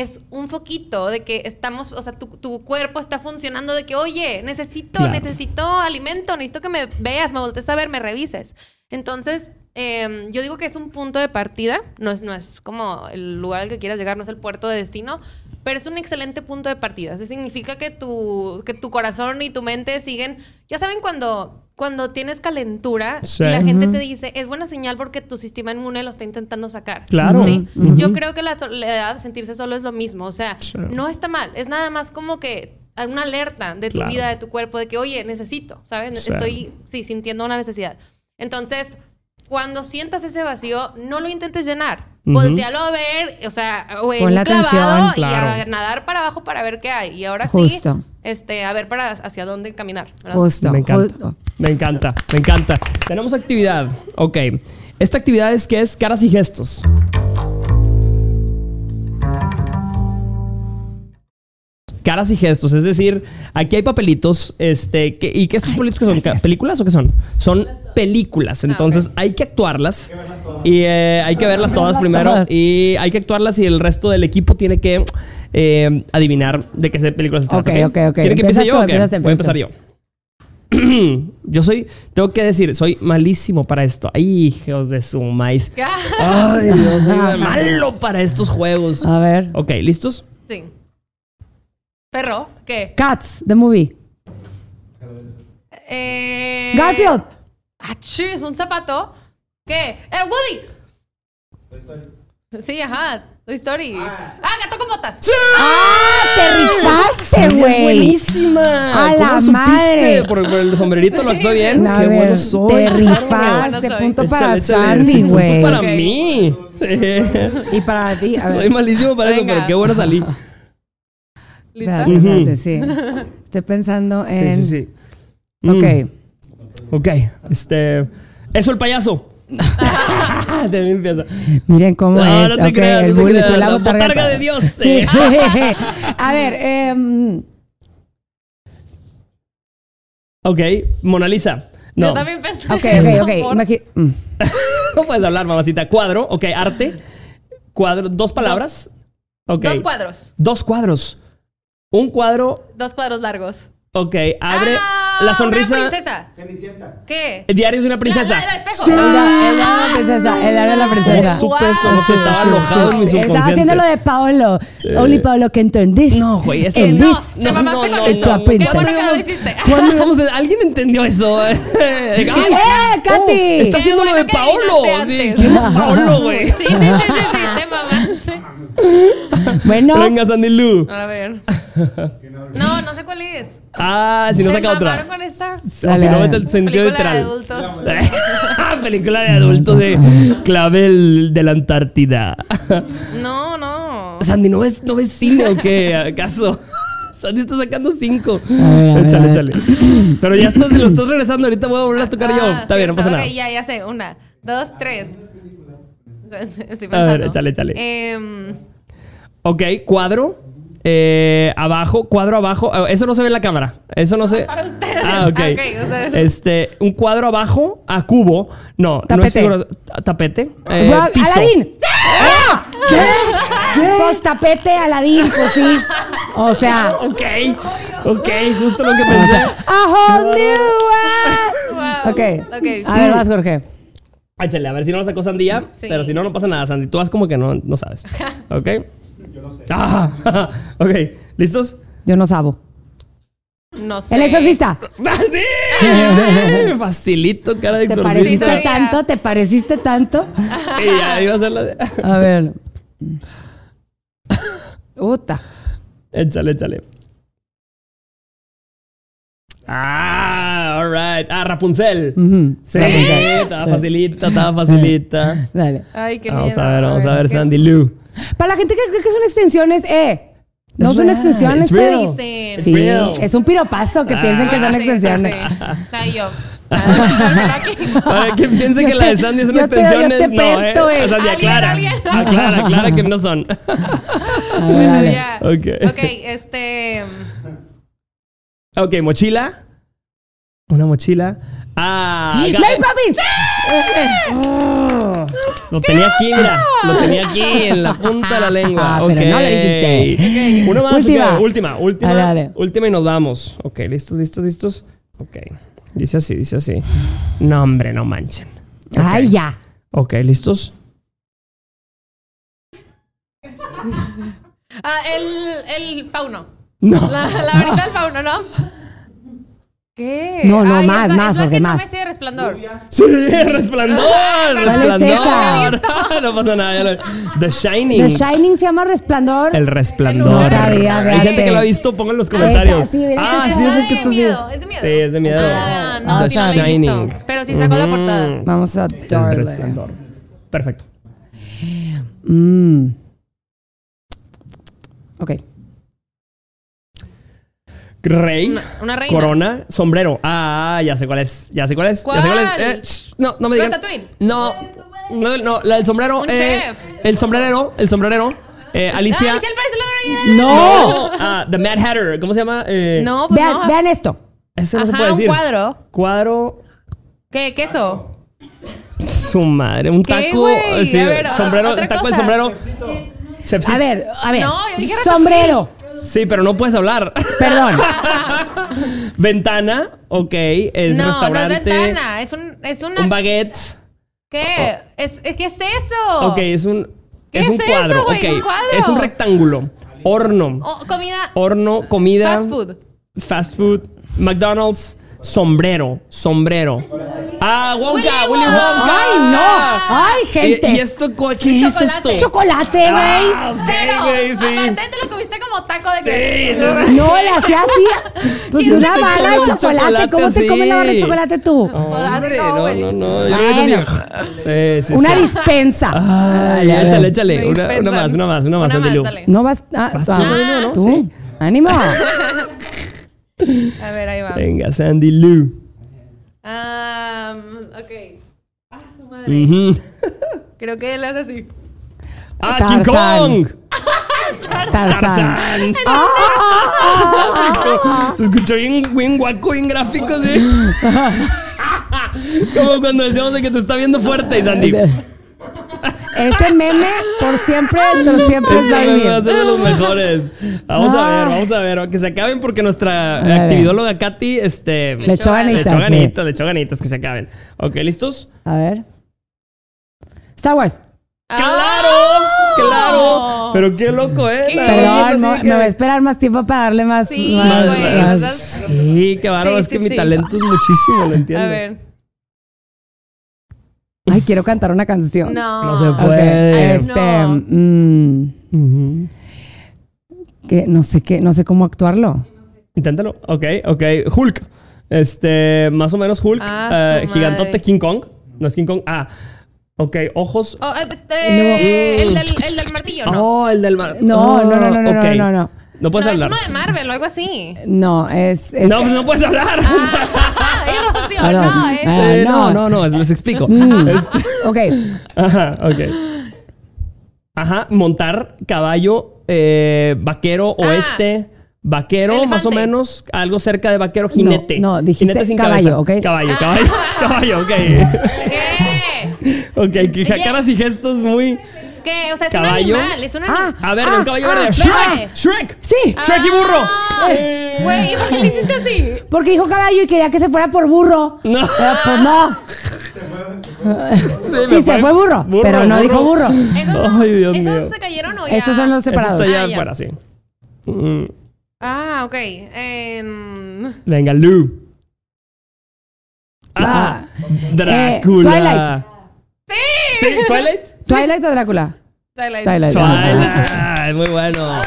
es un foquito de que estamos, o sea, tu, tu cuerpo está funcionando de que, oye, necesito, Claro. necesito alimento, necesito que me veas, me voltees a ver, me revises. Entonces, eh, yo digo que es un punto de partida, no es, no es como el lugar al que quieras llegar, no es el puerto de destino, pero es un excelente punto de partida. Eso significa que tu, que tu corazón y tu mente siguen, ya saben cuando... Cuando tienes calentura Sí. y la gente te dice, es buena señal porque tu sistema inmune lo está intentando sacar. Claro. Sí. Yo creo que la soledad, sentirse solo es lo mismo. O sea, Sí. no está mal. Es nada más como que una alerta de tu Claro. vida, de tu cuerpo, de que, oye, necesito, ¿sabes? Estoy, sí, sintiendo una necesidad. Entonces, cuando sientas ese vacío, no lo intentes llenar. Voltealo a ver, o sea, o en un clavado atención, y a claro. nadar para abajo para ver qué hay. Y ahora Justo. sí, este, a ver para hacia dónde caminar. ¿verdad? Justo. Me encanta. justo. Me encanta, me encanta. Tenemos actividad. Ok. Esta actividad es que es caras y gestos. Caras y gestos, es decir, aquí hay papelitos, este, que- ¿y qué estos papelitos que son? gracias. ¿Películas o qué son? Son películas, entonces ok. hay que actuarlas y eh, hay que verlas todas primero todas. y hay que actuarlas y el resto del equipo tiene que eh, adivinar de qué películas se trata. Ok, ok, ok. ¿Quieren que empiece yo o qué? Voy a empezar yo. yo soy, tengo que decir, soy malísimo para esto. Ay, hijos de su maíz. Ay, Dios, soy malo para estos juegos. A ver. Ok, ¿listos? Sí. Perro, ¿qué? Cats, the movie. Eh... Garfield. Ah, chis, un zapato. ¿Qué? ¡El Woody! Sí, ajá. Toy Story. Ah, gato con botas. ¡Ah! ¡Te rifaste, güey! buenísima. A ¿Cómo la lo supiste? madre. Por, por el sombrerito lo actué bien. A Qué ver, bueno soy. te rifaste. Bueno soy. punto para Échale, échale. Sandy, Sí, punto güey. para Ok. mí. Sí. Y para ti, a ver. Soy malísimo para eso, Venga. pero qué bueno salí. ¿Lista? Espérate, sí. Estoy pensando Sí, en. sí, sí. Mm, Ok. Ok, este. Eso el payaso. de mí empieza. Miren cómo No, es. no te Ok, creas, el no te bully, creas. la botarga. de Dios. Sí. Eh. a ver, em, Ok, Mona Lisa. No, Yo también pensé ok, eso, ok, ok. imagi- mm. no puedes hablar, mamacita. Cuadro, ok, arte. Cuadro, dos palabras. Ok. Dos cuadros. Dos cuadros. Un cuadro, Dos cuadros largos. ok, abre Ah, la sonrisa. Una princesa. ¿Qué? Diarios de una princesa. La, la, el espejo. Sí, el Ah, de la princesa, el de la ¿Cómo princesa. supe eso? No sé, Wow. estaba alojado en mi Estaba haciendo lo de Paolo. Only Paolo can turn this. No, güey, eso no. this. no, no. Qué Princesa. bueno que lo ¿Cuándo hiciste. ¿Cuándo íbamos a- ¿Alguien entendió eso? Ay, ¡Eh, Katy! está haciendo lo de que Paolo. ¿Quién es Paolo, güey? Sí, sí, sí, sí. Bueno, Venga, Sandy Lu. A ver. No, no sé cuál es. Ah, si no Se saca otra. con esta O si no, vete al sentido película de adultos. Película de adultos de Clavel de la Antártida. No, no. Sandy, ¿no ves, ¿no ves cine o qué? ¿Acaso? Sandy está sacando cinco. Ver, échale, échale. Pero ya estás, lo estás regresando. Ahorita voy a volver a tocar yo. Ah, Está bien, no pasa nada. Ok, ya, ya sé. Una, dos, tres. Estoy A pensando. ver, échale, échale. Em, Ok, cuadro. eh, abajo, cuadro abajo. Eh, Eso no se ve en la cámara. Eso no se. para ustedes. Ah, ok. Ah, ok, ustedes. Este, un cuadro abajo a cubo. No, no es Tapete. figura. Tapete. Eh, Rock- piso. Aladín. ¿Qué? Pues tapete, Aladín, pues sí. O sea, Ok, ok, justo lo que pensé. a whole new world. wow. Ok. Ok. A ver, vas, Jorge. Échale, a ver si no lo sacó Sandía. Sí. Pero si no, no pasa nada, Sandy. Tú vas como que no, no sabes. ¿Ok? Yo no sé. Ah, ok, ¿listos? Yo no sabo. No sé. El exorcista. ¡Ah, sí! Facilito, cara de ¿Te exorcista. pareciste tanto? ¿Te pareciste tanto? Y ya iba a ser la de... A ver. Uta. Échale, échale. Ah, alright. Ah, Rapunzel. Ujú, Sí, Rapunzel. estaba facilita, estaba facilita. Dale. Ay, qué Vamos miedo. a ver, vamos a ver, es que- Sandy Lou. Para la gente que cree que son extensiones, eh. No son extensiones, eh. real. Dicen. Sí, real. es un piropazo que piensen que Ah, son sí, extensiones. sí. Ay, yo. Ah, Para que piense que la de Sandy son yo te- yo extensiones, te no, presto, eh. eh. Sandy, Alguien, aclara. alguien. Aclara, aclara que no son. A ver, dale. ya. Ok. Ok, este. Ok, mochila. Una mochila. Ah, ¡Mary Poppins! Lo tenía aquí, mira. Lo tenía aquí en la punta de la lengua. Ah, ok. pero no lo dijiste. Uno más. Última. última, última. Dale, dale. Última y nos vamos. Ok, listos, listos, listos. Ok. Dice así, dice así. No, hombre, no manchen. Ok. Ay, ya. Ok, listos. Ah, el, el fauno. No. La, la varita del fauno, ¿no? ¿Qué? No, no, Ay, más, esa- más, es la porque que no más. de resplandor. Sí, resplandor, ¿Cuál es resplandor. no pasa nada. ya lo- The Shining. The Shining se llama Resplandor. El resplandor. No sabía, Hay gente que lo ha visto, pongan en los comentarios. Esa, sí, mira. ah, Es sí, de es el que miedo, es de miedo. Sí, es de miedo. Ah, no, The sí no lo he Shining. visto. Pero sí sacó la Ujú. portada. Vamos a El darle. resplandor. Perfecto. Mm. Ok. Rey. Una, una reina. Corona, sombrero. Ah, ya sé cuál es. Ya sé cuál es. Ya sé cuál es. ¿Cuál? Eh, shh, no, no me digan. No. No, no, la del sombrero. Un eh, chef. El sombrerero. El sombrerero. Eh, Alicia. Ay, sí, el. ¡No! Ah, The Mad Hatter. ¿Cómo se llama? Eh, No, pues Vean, no. vean esto. Ese no se Ajá, puede un decir. cuadro. Cuadro. ¿Qué? ¿Queso? Su madre. Un ¿Qué, taco. eh, sí, A ver, sombrero. El taco del cosa. sombrero. Chefcito. A ver, a ver. No, yo dije Sombrero. Sí, pero no puedes hablar. Perdón. Ventana. Ok. Es no, no es restaurante. ventana. Es, un, es una... Un baguette. ¿Qué? Es, es- ¿Qué es eso? Ok, es un. ¿Qué es un eso, cuadro. güey? ok. Un cuadro. Es un rectángulo. Horno. Oh, comida... Horno, comida. Fast food. Fast food. McDonald's. Sombrero. Sombrero. Ah, Wonka. Willy Willy Wonka. ¡Ay, no! ¡Ay, ¿Y, gente! y esto qué es Chocolate. esto? ¡Chocolate, güey! Ah, sí, Cero. güey, sí. Aparte te lo comiste como taco de Sí, que... sí, sí. No, la hacía así. Pues Y una barra de chocolate. chocolate ¿Cómo te comes la barra de chocolate tú? Hombre, no, no, no, no. Yo así. Sí, sí, Una dispensa. Ay, Ay, ay, échale, ay. échale. Una, una más, una más, una más, Una Lu. dale. No vas. Ah, tú, ah, ¿no? tú. Sí. Ánimo. A ver, ahí va. Venga, Sandy Lou. Um, ok. Ah, su madre. Creo que él hace así. ¡Ah, King. Kong! Tarzán. ¡Tarzán! Se escuchó bien, bien guaco, bien gráfico, ¿sí? Como cuando decíamos de que te está viendo fuerte, Sandy. Ese meme por siempre, por siempre Ese está meme va a viviendo. ser de los mejores. Vamos a ver, Ah. vamos a ver. Que se acaben porque nuestra actividóloga Katy, este... Le echó Le Le ganitas. echó sí. ganitas, le echó ganitas, que se acaben. Ok, ¿listos? A ver. Star Wars. ¡Claro! ¡Claro! Pero qué loco, ¿eh? La verdad, Perdón, sí, no- que- me voy a esperar más tiempo para darle más. Sí, más- güey. más- Estás- Sí, qué bárbaro. Sí, es que sí, mi sí. talento es muchísimo, lo entiendo. A ver. Ay, quiero cantar una canción. No. No se puede. Este. No. mm, Ujú. que no sé qué, no sé cómo actuarlo. Inténtalo. Ok, ok. Hulk. Este, más o menos Hulk. Ah, eh, gigantote. King Kong. No es King Kong. Ah. Ok, ojos. Oh, eh, eh, No. el, del, el del martillo, ¿no? Oh, el del mar. No, Oh, no, no, no, no, ok. no, no, no. No puedes no, es hablar. uno de Marvel o algo así. No, es. es no, que- pues no puedes hablar. No, es... Ah, Sí, no, no. no, no, les explico. Mm. Este- Ok. Ajá, ok. Ajá, montar caballo, eh, vaquero, Ah. oeste, vaquero, más o menos, algo cerca de vaquero, jinete. no, dijiste jinete sin caballo, cabeza. ¿ok? Caballo, caballo, caballo, ok. ¿Qué? ok, que caras y gestos muy... ¿Qué? O sea, es Caballo. un animal, es un Ah, animal. A ver, Ah, un caballo ah, verde. ¡Shrek! ¡Shrek! Sí. ¡Shrek y burro! Ah, Güey, ¿y por qué le hiciste así? Porque dijo caballo y quería que se fuera por burro. No. Pero pues no. Sí, se fue burro, pero no dijo burro. ¿Esos, Ay, Dios ¿esos mío. se cayeron o ya? Esos son los Eso separados. está allá Ah, afuera, sí. Mm, Ah, ok. Em, Venga, Lu. Ah, Drácula. Eh, Twilight. ¿Sí? ¿Twilight? ¿Twilight o Drácula? Twilight. Twilight. Twilight. Muy bueno.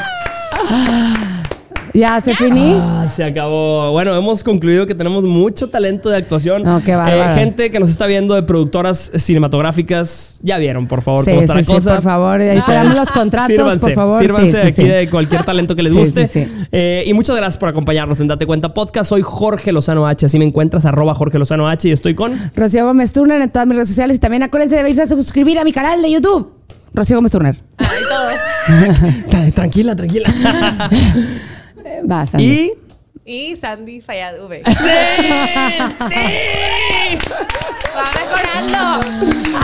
Ya, se finí. Ah, se acabó. Bueno, hemos concluido que tenemos mucho talento de actuación. No, qué bárbaro. Eh, gente que nos está viendo de productoras cinematográficas, ya vieron, por favor, Sí, cómo está sí, la sí, cosa. por favor. Ahí te damos los contratos, Sírvanse, por favor. Sírvanse Sí, de sí, aquí sí. de cualquier talento que les guste. sí, sí. Eh, y muchas gracias por acompañarnos en Date Cuenta Podcast. Soy Jorge Lozano H. Así me encuentras, arroba Jorge Lozano H. Y estoy con. Rocío Gómez Turner en todas mis redes sociales y también acuérdense de irse a suscribir a mi canal de YouTube. Rocío Gómez Turner. Ay, todos. Tra- Tranquila, tranquila. Va, Sandy. y. Y Sandy Fayad V. Va mejorando.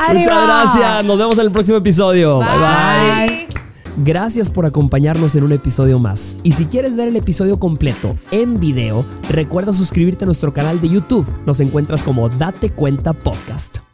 ¡Ánimo! Muchas gracias. Nos vemos en el próximo episodio. bye. bye. Bye. Gracias por acompañarnos en un episodio más. Y si quieres ver el episodio completo en video, recuerda suscribirte a nuestro canal de YouTube. Nos encuentras como Date Cuenta Podcast.